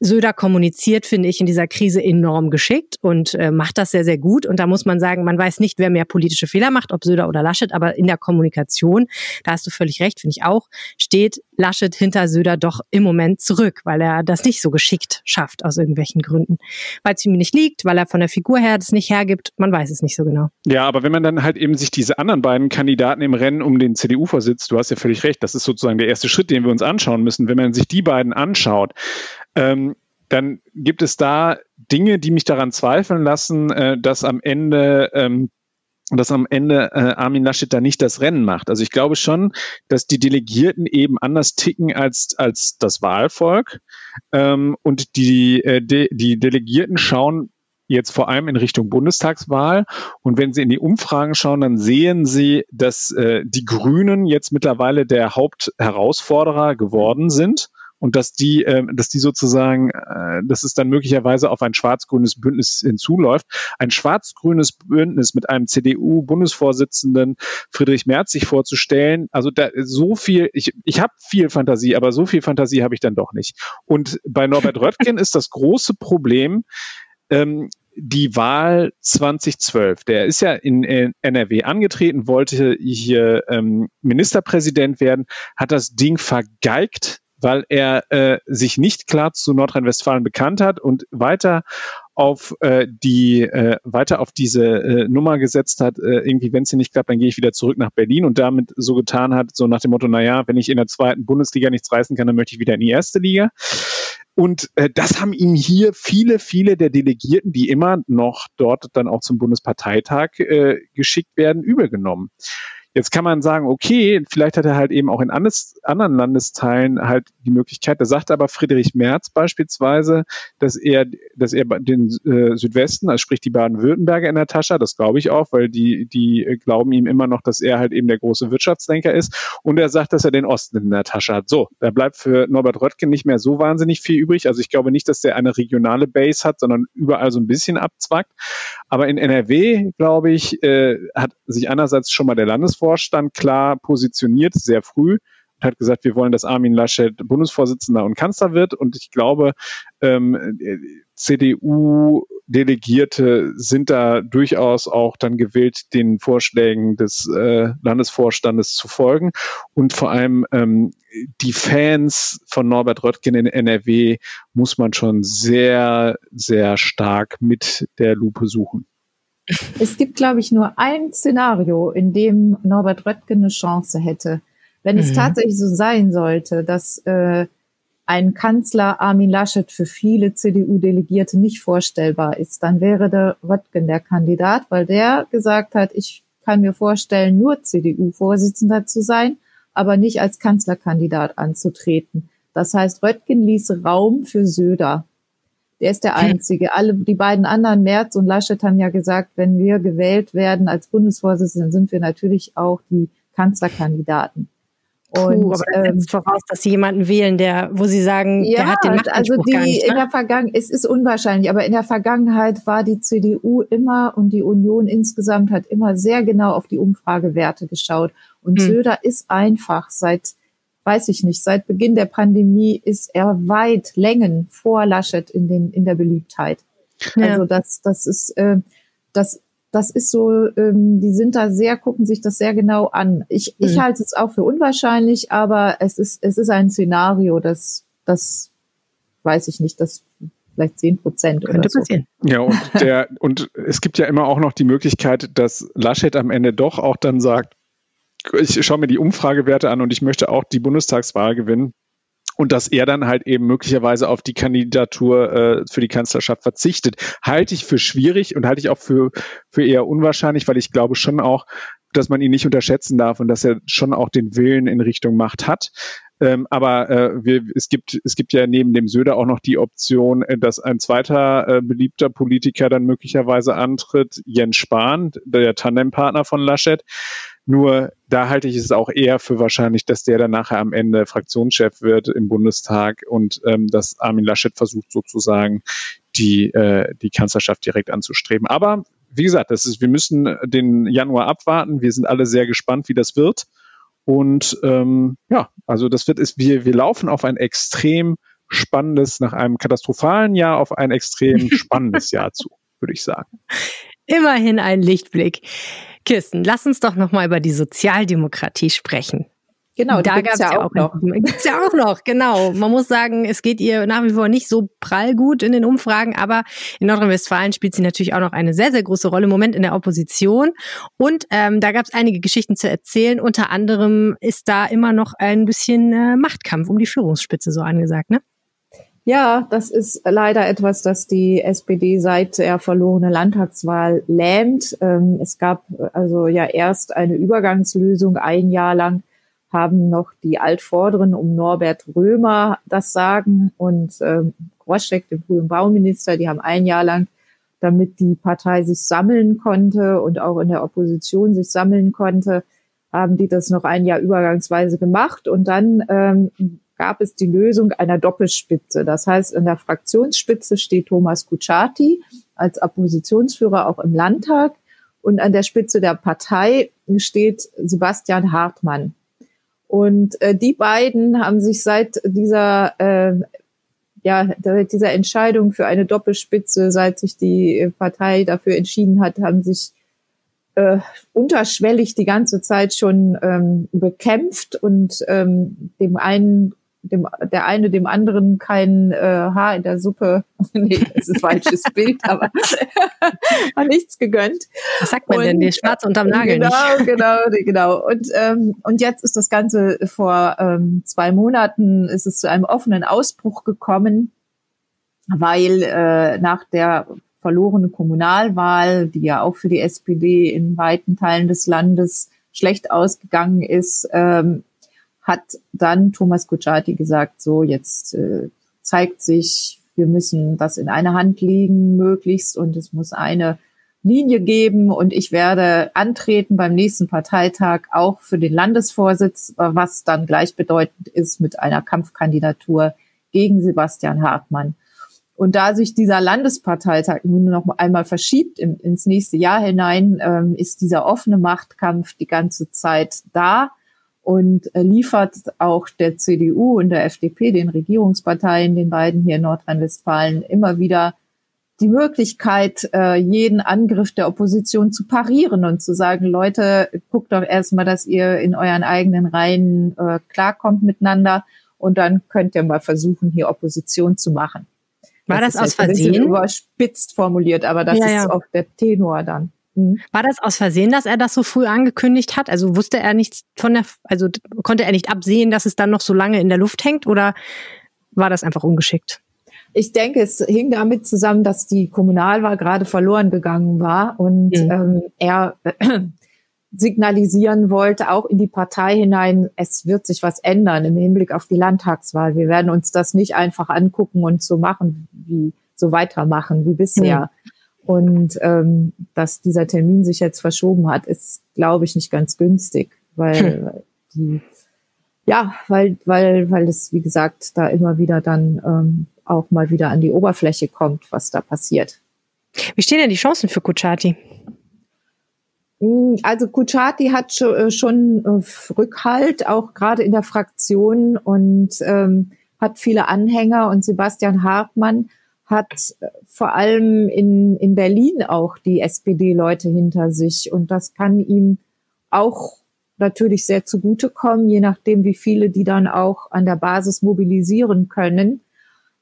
Söder kommuniziert, finde ich, in dieser Krise enorm geschickt und äh, macht das sehr, sehr gut. Und da muss man sagen, man weiß nicht, wer mehr politische Fehler macht, ob Söder oder Laschet, aber in der Kommunikation, da hast du völlig recht, finde ich auch, steht Laschet hinter Söder doch im Moment zurück, weil er das nicht so geschickt schafft aus irgendwelchen Gründen. Weil es ihm nicht liegt, weil er von der Figur her das nicht hergibt, man weiß es nicht so genau. Ja, aber wenn man dann halt eben sich diese anderen beiden Kandidaten im Rennen um den CDU-Vorsitz, du hast ja völlig recht, das ist sozusagen der erste Schritt, den wir uns anschauen müssen. Wenn man sich die beiden anschaut, ähm, dann gibt es da Dinge, die mich daran zweifeln lassen, äh, dass am Ende ähm, dass am Ende äh, Armin Laschet da nicht das Rennen macht. Also ich glaube schon, dass die Delegierten eben anders ticken als, als das Wahlvolk. Ähm, und die, äh, de, die Delegierten schauen jetzt vor allem in Richtung Bundestagswahl. Und wenn Sie in die Umfragen schauen, dann sehen Sie, dass äh, die Grünen jetzt mittlerweile der Hauptherausforderer geworden sind und dass die, äh, dass die sozusagen, äh, dass es dann möglicherweise auf ein schwarz-grünes Bündnis hinzuläuft. Ein schwarz-grünes Bündnis mit einem CDU-Bundesvorsitzenden Friedrich Merz sich vorzustellen, also da so viel, ich, ich habe viel Fantasie, aber so viel Fantasie habe ich dann doch nicht. Und bei Norbert Röttgen ist das große Problem, ähm, die Wahl 2012. Der ist ja in NRW angetreten, wollte hier ähm, Ministerpräsident werden, hat das Ding vergeigt, weil er äh, sich nicht klar zu Nordrhein-Westfalen bekannt hat und weiter auf äh, die äh, weiter auf diese äh, Nummer gesetzt hat, äh, irgendwie, wenn es hier nicht klappt, dann gehe ich wieder zurück nach Berlin und damit so getan hat, so nach dem Motto, naja, wenn ich in der zweiten Bundesliga nichts reißen kann, dann möchte ich wieder in die erste Liga. Und äh, das haben ihm hier viele, viele der Delegierten, die immer noch dort dann auch zum Bundesparteitag äh, geschickt werden, übel genommen. Jetzt kann man sagen, okay, vielleicht hat er halt eben auch in anders, anderen Landesteilen halt die Möglichkeit. Da sagt aber Friedrich Merz beispielsweise, dass er, dass er den äh, Südwesten, also sprich die Baden-Württemberger in der Tasche. Das glaube ich auch, weil die, die glauben ihm immer noch, dass er halt eben der große Wirtschaftsdenker ist. Und er sagt, dass er den Osten in der Tasche hat. So, da bleibt für Norbert Röttgen nicht mehr so wahnsinnig viel übrig. Also ich glaube nicht, dass der eine regionale Base hat, sondern überall so ein bisschen abzwackt. Aber in NRW, glaube ich, äh, hat sich einerseits schon mal der Landesvorstand klar positioniert, sehr früh, und hat gesagt, wir wollen, dass Armin Laschet Bundesvorsitzender und Kanzler wird. Und ich glaube, ähm, CDU-Delegierte sind da durchaus auch dann gewillt, den Vorschlägen des äh, Landesvorstandes zu folgen. Und vor allem ähm, die Fans von Norbert Röttgen in NRW muss man schon sehr, sehr stark mit der Lupe suchen. Es gibt, glaube ich, nur ein Szenario, in dem Norbert Röttgen eine Chance hätte. Wenn mhm. es tatsächlich so sein sollte, dass äh, ein Kanzler Armin Laschet für viele CDU-Delegierte nicht vorstellbar ist, dann wäre der Röttgen der Kandidat, weil der gesagt hat, ich kann mir vorstellen, nur CDU-Vorsitzender zu sein, aber nicht als Kanzlerkandidat anzutreten. Das heißt, Röttgen ließe Raum für Söder. Der ist der hm. Einzige. Alle, die beiden anderen, Merz und Laschet, haben ja gesagt, wenn wir gewählt werden als Bundesvorsitzende, sind wir natürlich auch die Kanzlerkandidaten. Und, Puh, aber das ähm, voraus, dass sie jemanden wählen, der, wo sie sagen, ja, der hat den also die gar nicht, ne? in der Vergangenheit, es ist unwahrscheinlich, aber in der Vergangenheit war die CDU immer und die Union insgesamt hat immer sehr genau auf die Umfragewerte geschaut. Und hm. Söder ist einfach seit, weiß ich nicht, seit Beginn der Pandemie ist er weit Längen vor Laschet in den in der Beliebtheit. Ja. Also das, das ist, äh, das das ist so, ähm, die sind da sehr, gucken sich das sehr genau an. Ich, mhm. ich halte es auch für unwahrscheinlich, aber es ist, es ist ein Szenario, das, das weiß ich nicht, das vielleicht zehn Prozent oder so. passieren. Ja, und der, und es gibt ja immer auch noch die Möglichkeit, dass Laschet am Ende doch auch dann sagt, ich schaue mir die Umfragewerte an und ich möchte auch die Bundestagswahl gewinnen und dass er dann halt eben möglicherweise auf die Kandidatur äh, für die Kanzlerschaft verzichtet, halte ich für schwierig und halte ich auch für, für eher unwahrscheinlich, weil ich glaube schon auch, dass man ihn nicht unterschätzen darf und dass er schon auch den Willen in Richtung Macht hat. Ähm, aber äh, wir, es, gibt, es gibt ja neben dem Söder auch noch die Option, äh, dass ein zweiter äh, beliebter Politiker dann möglicherweise antritt, Jens Spahn, der Tandempartner von Laschet. Nur da halte ich es auch eher für wahrscheinlich, dass der dann nachher am Ende Fraktionschef wird im Bundestag und ähm, dass Armin Laschet versucht sozusagen die, äh, die Kanzlerschaft direkt anzustreben. Aber wie gesagt, das ist, wir müssen den Januar abwarten. Wir sind alle sehr gespannt, wie das wird. Und ähm, ja, also das wird ist, wir, wir laufen auf ein extrem spannendes, nach einem katastrophalen Jahr auf ein extrem spannendes Jahr zu, würde ich sagen. Immerhin ein Lichtblick. Kirsten, lass uns doch noch mal über die Sozialdemokratie sprechen. Genau, da gab es ja, ja, auch noch. Gibt's ja auch noch, genau. Man muss sagen, es geht ihr nach wie vor nicht so prall gut in den Umfragen, aber in Nordrhein-Westfalen spielt sie natürlich auch noch eine sehr, sehr große Rolle im Moment in der Opposition. Und ähm, da gab es einige Geschichten zu erzählen. Unter anderem ist da immer noch ein bisschen äh, Machtkampf um die Führungsspitze so angesagt, ne? Ja, das ist leider etwas, das die SPD seit der verlorenen Landtagswahl lähmt. Ähm, es gab also ja erst eine Übergangslösung. Ein Jahr lang haben noch die Altvorderen um Norbert Römer das Sagen und ähm, Groschek, den frühen Bauminister, die haben ein Jahr lang, damit die Partei sich sammeln konnte und auch in der Opposition sich sammeln konnte, haben die das noch ein Jahr übergangsweise gemacht und dann ähm, gab es die Lösung einer Doppelspitze. Das heißt, in der Fraktionsspitze steht Thomas Kutschaty als Oppositionsführer auch im Landtag und an der Spitze der Partei steht Sebastian Hartmann. Und äh, die beiden haben sich seit dieser äh, ja, seit dieser Entscheidung für eine Doppelspitze, seit sich die Partei dafür entschieden hat, haben sich äh, unterschwellig die ganze Zeit schon ähm, bekämpft und ähm, dem einen dem, der eine dem anderen kein äh, Haar in der Suppe, nee, das ist ein falsches Bild, aber hat nichts gegönnt. Was sagt man und, denn? Die Schwarze unterm Nagel Genau, nicht. genau, genau. Und, ähm, und jetzt ist das Ganze vor ähm, zwei Monaten ist es zu einem offenen Ausbruch gekommen, weil äh, nach der verlorenen Kommunalwahl, die ja auch für die SPD in weiten Teilen des Landes schlecht ausgegangen ist, ähm, hat dann Thomas Kutschaty gesagt, so jetzt äh, zeigt sich, wir müssen das in eine Hand legen möglichst und es muss eine Linie geben und ich werde antreten beim nächsten Parteitag auch für den Landesvorsitz, was dann gleichbedeutend ist mit einer Kampfkandidatur gegen Sebastian Hartmann. Und da sich dieser Landesparteitag nun noch einmal verschiebt in, ins nächste Jahr hinein, ähm, ist dieser offene Machtkampf die ganze Zeit da und liefert auch der CDU und der FDP, den Regierungsparteien, den beiden hier in Nordrhein-Westfalen, immer wieder die Möglichkeit, äh, jeden Angriff der Opposition zu parieren und zu sagen, Leute, guckt doch erstmal, dass ihr in euren eigenen Reihen äh, klarkommt miteinander und dann könnt ihr mal versuchen, hier Opposition zu machen. War das, das aus Versehen? Überspitzt formuliert, aber das ja, ist ja. auch der Tenor dann. Mhm. War das aus Versehen, dass er das so früh angekündigt hat? Also wusste er nichts von der, also konnte er nicht absehen, dass es dann noch so lange in der Luft hängt oder war das einfach ungeschickt? Ich denke, es hing damit zusammen, dass die Kommunalwahl gerade verloren gegangen war und mhm. ähm, er äh, signalisieren wollte, auch in die Partei hinein, es wird sich was ändern im Hinblick auf die Landtagswahl. Wir werden uns das nicht einfach angucken und so machen, wie so weitermachen wie bisher. Mhm. Und ähm, dass dieser Termin sich jetzt verschoben hat, ist, glaube ich, nicht ganz günstig, weil hm. die, ja, weil, weil, weil es, wie gesagt, da immer wieder dann ähm, auch mal wieder an die Oberfläche kommt, was da passiert. Wie stehen denn die Chancen für Kuchati? Hm, also Kuchati hat äh, schon äh, Rückhalt, auch gerade in der Fraktion und ähm, hat viele Anhänger und Sebastian Hartmann hat äh, vor allem in, in Berlin auch die SPD-Leute hinter sich. Und das kann ihm auch natürlich sehr zugutekommen, je nachdem, wie viele die dann auch an der Basis mobilisieren können.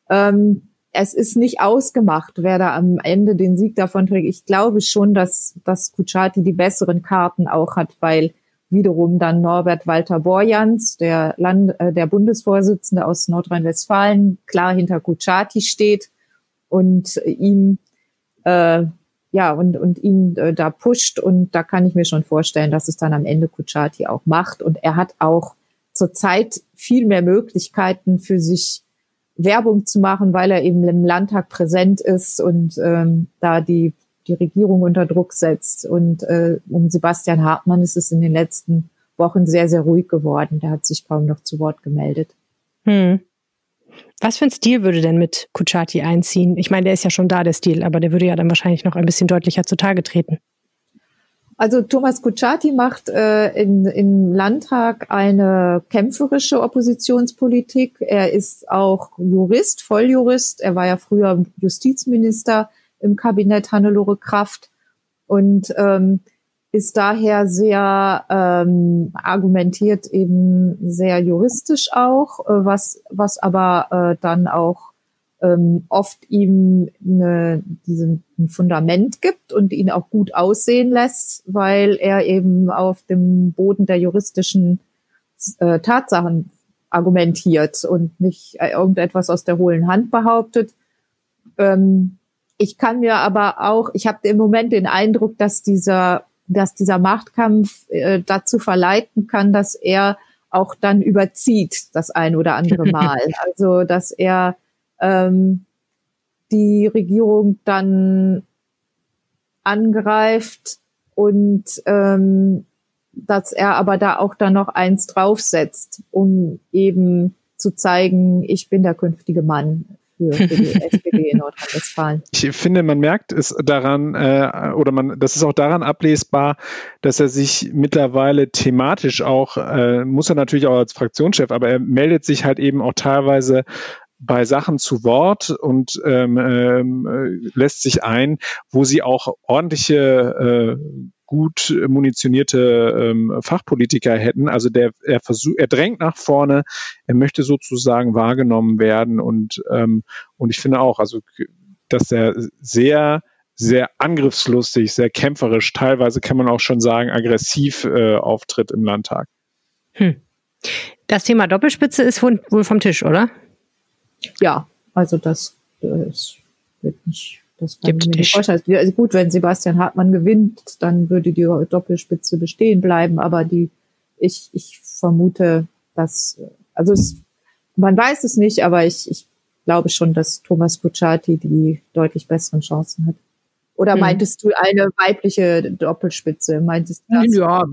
Ähm, es ist nicht ausgemacht, wer da am Ende den Sieg davon trägt. Ich glaube schon, dass, dass Kuchati die besseren Karten auch hat, weil wiederum dann Norbert Walter Borjans, der, Land, äh, der Bundesvorsitzende aus Nordrhein-Westfalen, klar hinter Kuchati steht und ihm äh, ja und und ihn äh, da pusht und da kann ich mir schon vorstellen, dass es dann am Ende Kuchati auch macht und er hat auch zurzeit viel mehr Möglichkeiten für sich Werbung zu machen, weil er eben im Landtag präsent ist und ähm, da die die Regierung unter Druck setzt und äh, um Sebastian Hartmann ist es in den letzten Wochen sehr sehr ruhig geworden. Der hat sich kaum noch zu Wort gemeldet. Hm. Was für ein Stil würde denn mit Kuchati einziehen? Ich meine, der ist ja schon da, der Stil, aber der würde ja dann wahrscheinlich noch ein bisschen deutlicher zutage treten. Also Thomas Kuchati macht äh, in, im Landtag eine kämpferische Oppositionspolitik. Er ist auch Jurist, Volljurist. Er war ja früher Justizminister im Kabinett Hannelore Kraft. Und ähm, ist daher sehr ähm, argumentiert eben sehr juristisch auch, äh, was was aber äh, dann auch ähm, oft ihm eine, diesen ein Fundament gibt und ihn auch gut aussehen lässt, weil er eben auf dem Boden der juristischen äh, Tatsachen argumentiert und nicht äh, irgendetwas aus der hohlen Hand behauptet. Ähm, ich kann mir aber auch, ich habe im Moment den Eindruck, dass dieser dass dieser Machtkampf äh, dazu verleiten kann, dass er auch dann überzieht das ein oder andere Mal. Also dass er ähm, die Regierung dann angreift und ähm, dass er aber da auch dann noch eins draufsetzt, um eben zu zeigen, ich bin der künftige Mann für, für die SPD in Nordrhein-Westfalen. Ich finde, man merkt es daran, äh, oder man, das ist auch daran ablesbar, dass er sich mittlerweile thematisch auch, äh, muss er natürlich auch als Fraktionschef, aber er meldet sich halt eben auch teilweise bei Sachen zu Wort und ähm, ähm, äh, lässt sich ein, wo sie auch ordentliche äh, gut munitionierte ähm, Fachpolitiker hätten. Also der er versucht, er drängt nach vorne, er möchte sozusagen wahrgenommen werden und ähm, und ich finde auch, also dass er sehr sehr angriffslustig, sehr kämpferisch, teilweise kann man auch schon sagen aggressiv äh, auftritt im Landtag. Hm. Das Thema Doppelspitze ist wohl vom Tisch, oder? Ja, also das, das wird nicht das kann ich mir nicht vorstellen. Also gut, wenn Sebastian Hartmann gewinnt, dann würde die Doppelspitze bestehen bleiben, aber die, ich, ich vermute, dass, also es, man weiß es nicht, aber ich, ich glaube schon, dass Thomas Kutschaty die deutlich besseren Chancen hat. Oder hm. meintest du eine weibliche Doppelspitze? Meintest du das? Ja,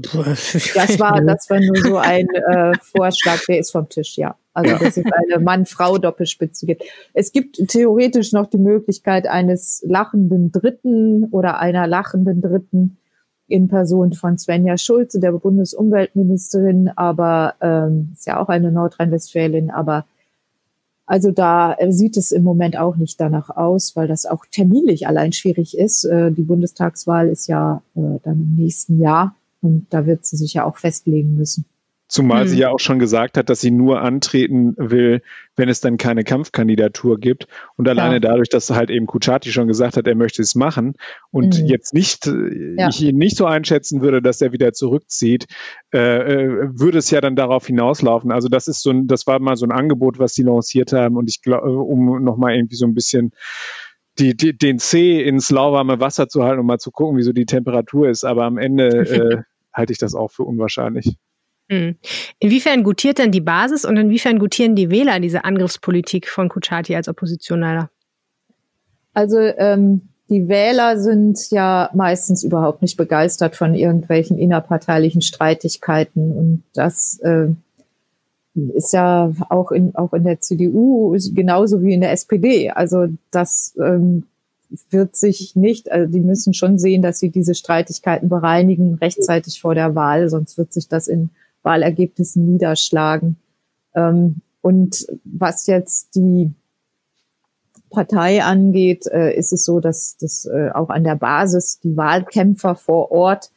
das war, das war nur so ein äh, Vorschlag, der ist vom Tisch, ja. Also, dass es eine Mann-Frau-Doppelspitze gibt. Es gibt theoretisch noch die Möglichkeit eines lachenden Dritten oder einer lachenden Dritten in Person von Svenja Schulze, der Bundesumweltministerin, aber ähm, ist ja auch eine Nordrhein-Westfälin, aber also da äh, sieht es im Moment auch nicht danach aus, weil das auch terminlich allein schwierig ist. Äh, die Bundestagswahl ist ja äh, dann im nächsten Jahr und da wird sie sich ja auch festlegen müssen. Zumal hm. sie ja auch schon gesagt hat, dass sie nur antreten will, wenn es dann keine Kampfkandidatur gibt. Und alleine ja. dadurch, dass halt eben Kuchati schon gesagt hat, er möchte es machen und hm. jetzt nicht, äh, ja. ich ihn nicht so einschätzen würde, dass er wieder zurückzieht, äh, äh, würde es ja dann darauf hinauslaufen. Also das ist so ein, das war mal so ein Angebot, was sie lanciert haben. Und ich glaube, um nochmal irgendwie so ein bisschen die, die, den C ins lauwarme Wasser zu halten, um mal zu gucken, wieso die Temperatur ist. Aber am Ende äh, halte ich das auch für unwahrscheinlich. Hm. Inwiefern gutiert denn die Basis und inwiefern gutieren die Wähler diese Angriffspolitik von Kuchati als Oppositioneller? Also ähm, die Wähler sind ja meistens überhaupt nicht begeistert von irgendwelchen innerparteilichen Streitigkeiten und das äh, ist ja auch in, auch in der CDU genauso wie in der SPD. Also das ähm, wird sich nicht, also die müssen schon sehen, dass sie diese Streitigkeiten bereinigen rechtzeitig vor der Wahl, sonst wird sich das in Wahlergebnissen niederschlagen. Ähm, und was jetzt die Partei angeht, äh, ist es so, dass das äh, auch an der Basis die Wahlkämpfer vor Ort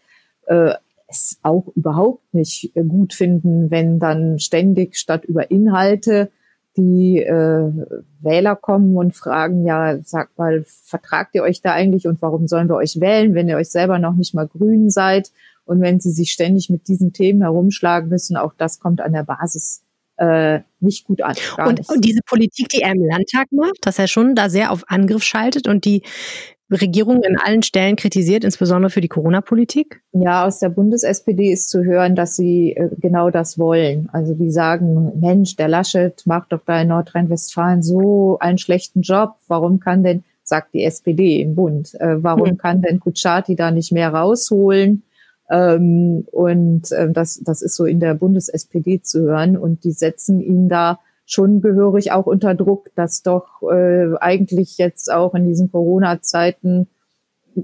äh, es auch überhaupt nicht gut finden, wenn dann ständig statt über Inhalte die äh, Wähler kommen und fragen, ja, sagt mal, vertragt ihr euch da eigentlich und warum sollen wir euch wählen, wenn ihr euch selber noch nicht mal grün seid? Und wenn sie sich ständig mit diesen Themen herumschlagen müssen, auch das kommt an der Basis äh, nicht gut an. Und, und, diese Politik, die er im Landtag macht, dass er schon da sehr auf Angriff schaltet und die Regierung in allen Stellen kritisiert, insbesondere für die Corona-Politik? Ja, aus der Bundes-SPD ist zu hören, dass sie äh, genau das wollen. Also die sagen, Mensch, der Laschet macht doch da in Nordrhein-Westfalen so einen schlechten Job. Warum kann denn, sagt die SPD im Bund, äh, warum hm. kann denn Kutschaty da nicht mehr rausholen? Ähm, und äh, das, das ist so in der Bundes-SPD zu hören. Und die setzen ihn da schon gehörig auch unter Druck, dass doch äh, eigentlich jetzt auch in diesen Corona-Zeiten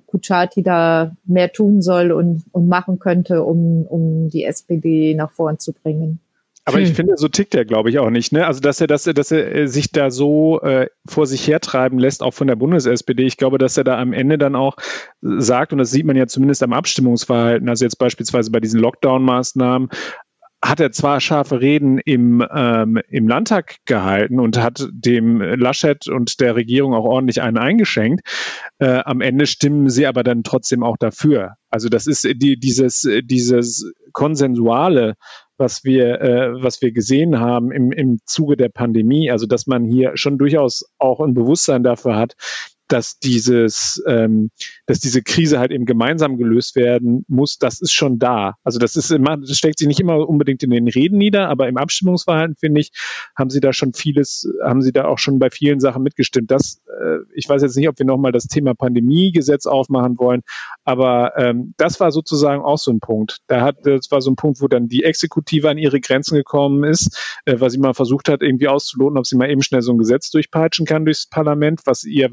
Kuchati da mehr tun soll und, und machen könnte, um, um die SPD nach vorn zu bringen. Aber hm. ich finde, so tickt er, glaube ich, auch nicht. Ne? Also, dass er, dass er, dass er äh, sich da so äh, vor sich hertreiben lässt, auch von der Bundes-SPD. Ich glaube, dass er da am Ende dann auch sagt, und das sieht man ja zumindest am Abstimmungsverhalten, also jetzt beispielsweise bei diesen Lockdown-Maßnahmen, hat er zwar scharfe Reden im, ähm, im Landtag gehalten und hat dem Laschet und der Regierung auch ordentlich einen eingeschenkt. Äh, am Ende stimmen sie aber dann trotzdem auch dafür. Also das ist die, dieses, dieses konsensuale, was wir, äh, was wir gesehen haben im, im Zuge der Pandemie. Also dass man hier schon durchaus auch ein Bewusstsein dafür hat, dass dieses, ähm, dass diese Krise halt eben gemeinsam gelöst werden muss, das ist schon da. Also das ist immer, das steckt sich nicht immer unbedingt in den Reden nieder, aber im Abstimmungsverhalten finde ich, haben sie da schon vieles, haben sie da auch schon bei vielen Sachen mitgestimmt. Das äh, ich weiß jetzt nicht, ob wir nochmal das Thema Pandemiegesetz aufmachen wollen, aber ähm, das war sozusagen auch so ein Punkt. Da hat, das war so ein Punkt, wo dann die Exekutive an ihre Grenzen gekommen ist, äh, weil sie mal versucht hat, irgendwie auszuloten, ob sie mal eben schnell so ein Gesetz durchpeitschen kann durchs Parlament, was ihr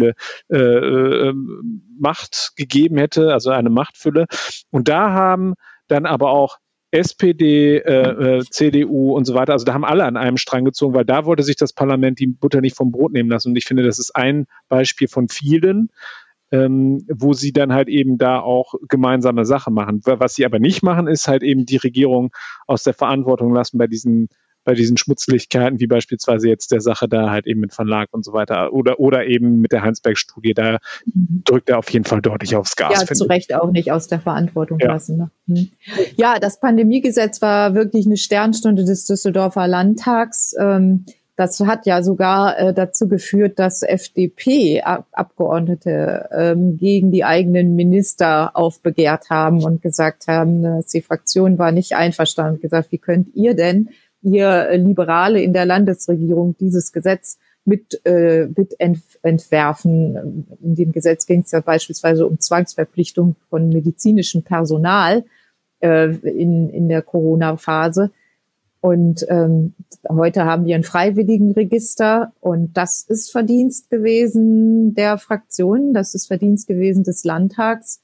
weitreichende äh, äh, Macht gegeben hätte, also eine Machtfülle. Und da haben dann aber auch SPD, äh, äh, CDU und so weiter. Also da haben alle an einem Strang gezogen, weil da wollte sich das Parlament die Butter nicht vom Brot nehmen lassen. Und ich finde, das ist ein Beispiel von vielen, ähm, wo sie dann halt eben da auch gemeinsame Sache machen. Was sie aber nicht machen, ist halt eben die Regierung aus der Verantwortung lassen bei diesen bei diesen Schmutzlichkeiten, wie beispielsweise jetzt der Sache da halt eben mit Verlag und so weiter oder, oder eben mit der Heinsberg-Studie, da drückt er auf jeden Fall deutlich aufs Gas. Ja, zu Recht auch nicht aus der Verantwortung ja. lassen. Ne? Hm. Ja, das Pandemiegesetz war wirklich eine Sternstunde des Düsseldorfer Landtags. Ähm, das hat ja sogar äh, dazu geführt, dass FDP-Abgeordnete ähm, gegen die eigenen Minister aufbegehrt haben und gesagt haben, dass die Fraktion war nicht einverstanden. Gesagt, wie könnt ihr denn ihr Liberale in der Landesregierung dieses Gesetz mit, äh, mit entwerfen. In dem Gesetz ging es ja beispielsweise um Zwangsverpflichtung von medizinischem Personal äh, in, in der Corona-Phase. Und ähm, heute haben wir ein freiwilligen Register und das ist Verdienst gewesen der Fraktionen, das ist Verdienst gewesen des Landtags,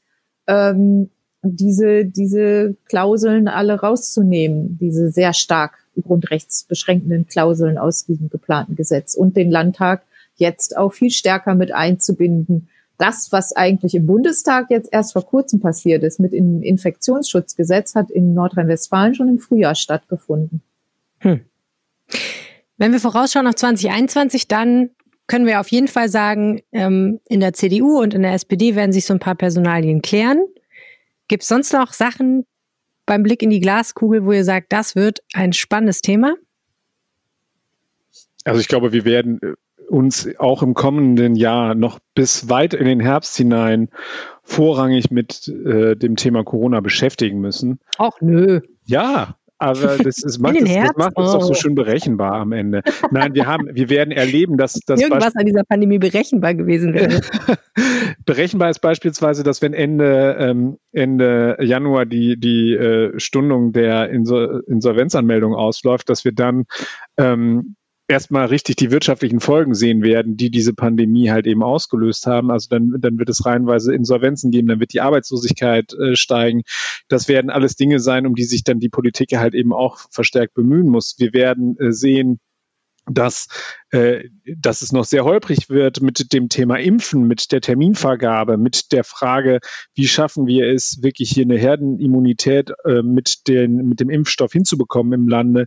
ähm, diese, diese Klauseln alle rauszunehmen, diese sehr stark grundrechtsbeschränkenden Klauseln aus diesem geplanten Gesetz und den Landtag jetzt auch viel stärker mit einzubinden. Das, was eigentlich im Bundestag jetzt erst vor kurzem passiert ist mit dem Infektionsschutzgesetz, hat in Nordrhein-Westfalen schon im Frühjahr stattgefunden. Hm. Wenn wir vorausschauen auf 2021, dann können wir auf jeden Fall sagen, ähm, in der CDU und in der SPD werden sich so ein paar Personalien klären. Gibt es sonst noch Sachen, beim Blick in die Glaskugel, wo ihr sagt, das wird ein spannendes Thema? Also ich glaube, wir werden äh, uns auch im kommenden Jahr noch bis weit in den Herbst hinein vorrangig mit äh, dem Thema Corona beschäftigen müssen. Ach nö. Ja, aber das, ist, macht, es, das macht es oh. doch so oh. schön berechenbar am Ende. Nein, wir haben, wir werden erleben, dass das irgendwas an dieser Pandemie berechenbar gewesen wäre. berechenbar ist beispielsweise, dass wenn Ende ähm, Ende Januar die die äh, Stundung der Insol Insolvenzanmeldung ausläuft, dass wir dann ähm, erstmal richtig die wirtschaftlichen Folgen sehen werden, die diese Pandemie halt eben ausgelöst haben. Also dann, dann wird es reihenweise Insolvenzen geben, dann wird die Arbeitslosigkeit äh, steigen. Das werden alles Dinge sein, um die sich dann die Politik halt eben auch verstärkt bemühen muss. Wir werden äh, sehen, dass, äh, dass es noch sehr holprig wird mit dem Thema Impfen, mit der Terminvergabe, mit der Frage, wie schaffen wir es, wirklich hier eine Herdenimmunität äh, mit, den, mit dem Impfstoff hinzubekommen im Lande.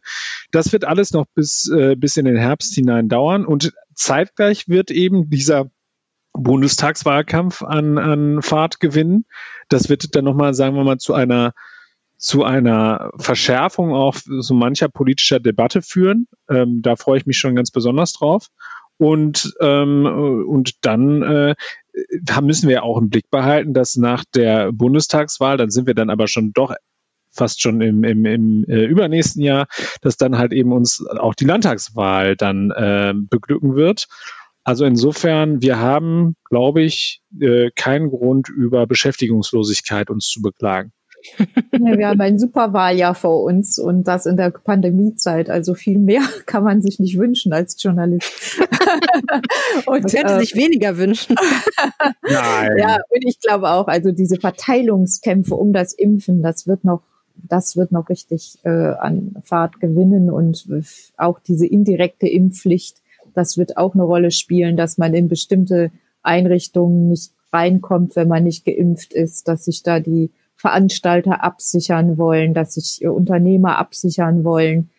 Das wird alles noch bis, äh, bis in den Herbst hinein dauern und zeitgleich wird eben dieser Bundestagswahlkampf an, an Fahrt gewinnen. Das wird dann nochmal, sagen wir mal, zu einer zu einer Verschärfung auch so mancher politischer Debatte führen. Ähm, da freue ich mich schon ganz besonders drauf. Und, ähm, und dann äh, müssen wir auch im Blick behalten, dass nach der Bundestagswahl, dann sind wir dann aber schon doch fast schon im, im, im äh, übernächsten Jahr, dass dann halt eben uns auch die Landtagswahl dann äh, beglücken wird. Also insofern, wir haben, glaube ich, äh, keinen Grund über Beschäftigungslosigkeit uns zu beklagen. Ja, wir haben ein super Wahljahr vor uns und das in der Pandemiezeit. Also viel mehr kann man sich nicht wünschen als Journalist. und, man könnte äh, sich weniger wünschen. Nein. Ja, und ich glaube auch, also diese Verteilungskämpfe um das Impfen, das wird noch das wird noch richtig äh, an Fahrt gewinnen und auch diese indirekte Impfpflicht, das wird auch eine Rolle spielen, dass man in bestimmte Einrichtungen nicht reinkommt, wenn man nicht geimpft ist, dass sich da die Veranstalter absichern wollen, dass sich äh, Unternehmer absichern wollen.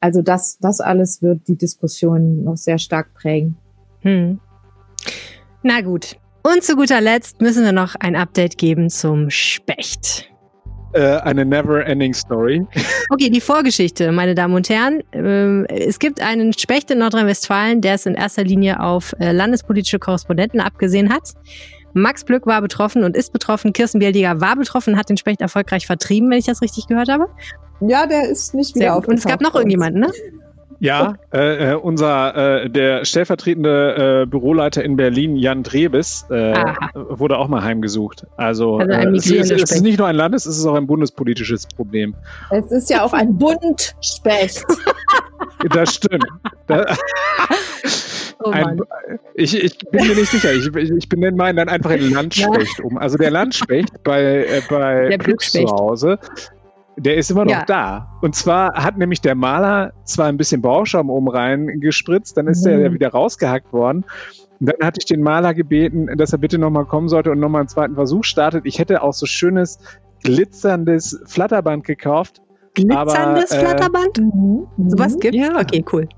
Also das, das alles wird die Diskussion noch sehr stark prägen. Hm. Na gut. Und zu guter Letzt müssen wir noch ein Update geben zum Specht. Äh, eine never-ending Story. Okay, die Vorgeschichte, meine Damen und Herren. Ähm, es gibt einen Specht in Nordrhein-Westfalen, der es in erster Linie auf äh, landespolitische Korrespondenten abgesehen hat. Max Blöck war betroffen und ist betroffen. Kirsten Bieldiger war betroffen, hat den Specht erfolgreich vertrieben, wenn ich das richtig gehört habe. Ja, der ist nicht wieder aufgetaucht. Und es gab noch irgendjemanden, ne? Ja, äh, äh, unser äh, der stellvertretende äh, Büroleiter in Berlin, Jan Drebes, äh, wurde auch mal heimgesucht. Also, also äh, es, ist, es, ist, nicht nur ein Landes, es ist auch ein bundespolitisches Problem. Es ist ja auch ein Bundspecht. das stimmt. Da, oh ein, ich, ich, bin mir nicht sicher. Ich, ich benenne meinen dann einfach in Landspecht um. Also der Landspecht bei, äh, bei Glücks zu Hause, der ist immer noch ja. da. Und zwar hat nämlich der Maler zwar ein bisschen Bauschaum oben rein gespritzt, dann ist mhm. der wieder rausgehackt worden. Und dann hatte ich den Maler gebeten, dass er bitte nochmal kommen sollte und nochmal einen zweiten Versuch startet. Ich hätte auch so schönes, glitzerndes Flatterband gekauft. Glitzerndes aber, äh, Flatterband? Mhm. Sowas gibt's? Ja. Okay, cool.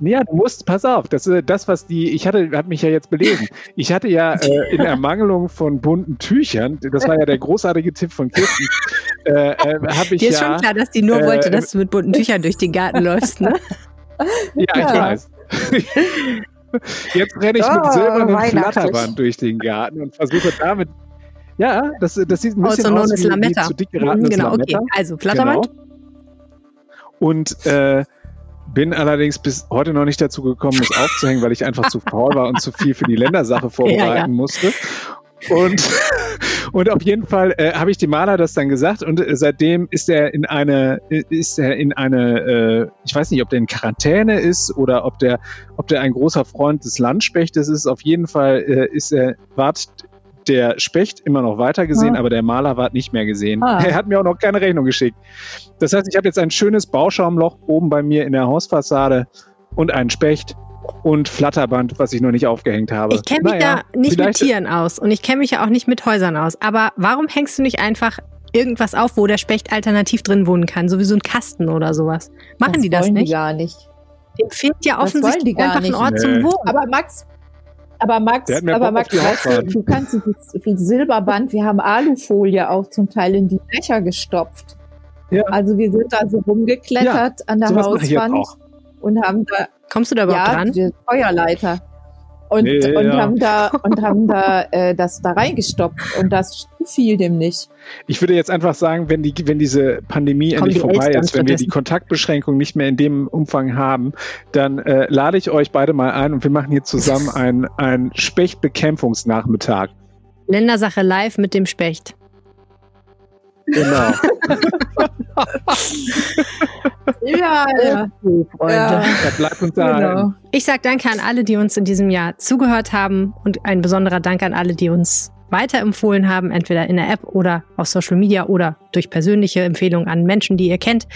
Ja, du musst, pass auf, das ist das, was die, ich hatte, hat mich ja jetzt belesen. Ich hatte ja äh, in Ermangelung von bunten Tüchern, das war ja der großartige Tipp von Kirsten, äh, äh, habe ich Dir ist ja, schon klar, dass die nur äh, wollte, dass du mit bunten Tüchern durch den Garten läufst, ne? Ja, ich ja. weiß. Jetzt renne ich oh, mit silbernem Flatterband durch den Garten und versuche damit. Ja, das, das sieht ein bisschen aus wie, wie zu dick geratenes Genau, Lametta. okay. Also Flatterband. Genau. Und äh, bin allerdings bis heute noch nicht dazu gekommen, es aufzuhängen, weil ich einfach zu faul war und zu viel für die Ländersache vorbereiten ja, ja. musste. Und, und auf jeden Fall äh, habe ich dem Maler das dann gesagt und äh, seitdem ist er in eine, ist er in eine, äh, ich weiß nicht, ob der in Quarantäne ist oder ob der, ob der ein großer Freund des Landspechtes ist. Auf jeden Fall äh, ist er, wartet der Specht immer noch weiter gesehen, ah. aber der Maler war nicht mehr gesehen. Ah. Er hat mir auch noch keine Rechnung geschickt. Das heißt, ich habe jetzt ein schönes Bauschaumloch oben bei mir in der Hausfassade und einen Specht und Flatterband, was ich noch nicht aufgehängt habe. Ich kenne mich naja, da nicht mit Tieren aus und ich kenne mich ja auch nicht mit Häusern aus. Aber warum hängst du nicht einfach irgendwas auf, wo der Specht alternativ drin wohnen kann, so wie so ein Kasten oder sowas? Machen das die das nicht? Die gar nicht. Dem fehlt ja offensichtlich einfach ein Ort nee. zum Wohnen. Aber Max, aber Max, aber Max, weißt du, du kannst das Silberband, wir haben Alufolie auch zum Teil in die Löcher gestopft. Ja. Also wir sind da so rumgeklettert ja, an der Hauswand und haben da. Kommst du da überhaupt ja, dran? Feuerleiter. Und, nee, und ja. haben da und haben da äh, das da reingestopft und das fiel dem nicht. Ich würde jetzt einfach sagen, wenn die wenn diese Pandemie Kommen endlich die vorbei ist, wenn wir die Kontaktbeschränkung nicht mehr in dem Umfang haben, dann äh, lade ich euch beide mal ein und wir machen hier zusammen einen ein Spechtbekämpfungsnachmittag. Ländersache live mit dem Specht. Genau. ja, ja. Freunde. Ja. Da bleibt uns da genau. Ich sage danke an alle, die uns in diesem Jahr zugehört haben und ein besonderer Dank an alle, die uns weiterempfohlen haben, entweder in der App oder auf Social Media oder durch persönliche Empfehlungen an Menschen, die ihr kennt.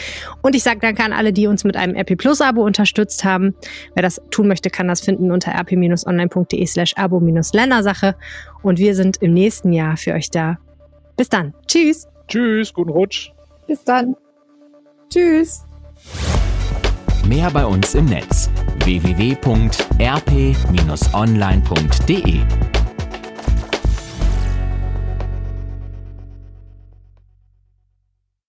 Und ich sage danke an alle, die uns mit einem RP Plus Abo unterstützt haben. Wer das tun möchte, kann das finden unter rp-online.de slash abo-ländersache. Und wir sind im nächsten Jahr für euch da. Bis dann. Tschüss. Tschüss, guten Rutsch. Bis dann. Tschüss. Mehr bei uns im Netz www.rp-online.de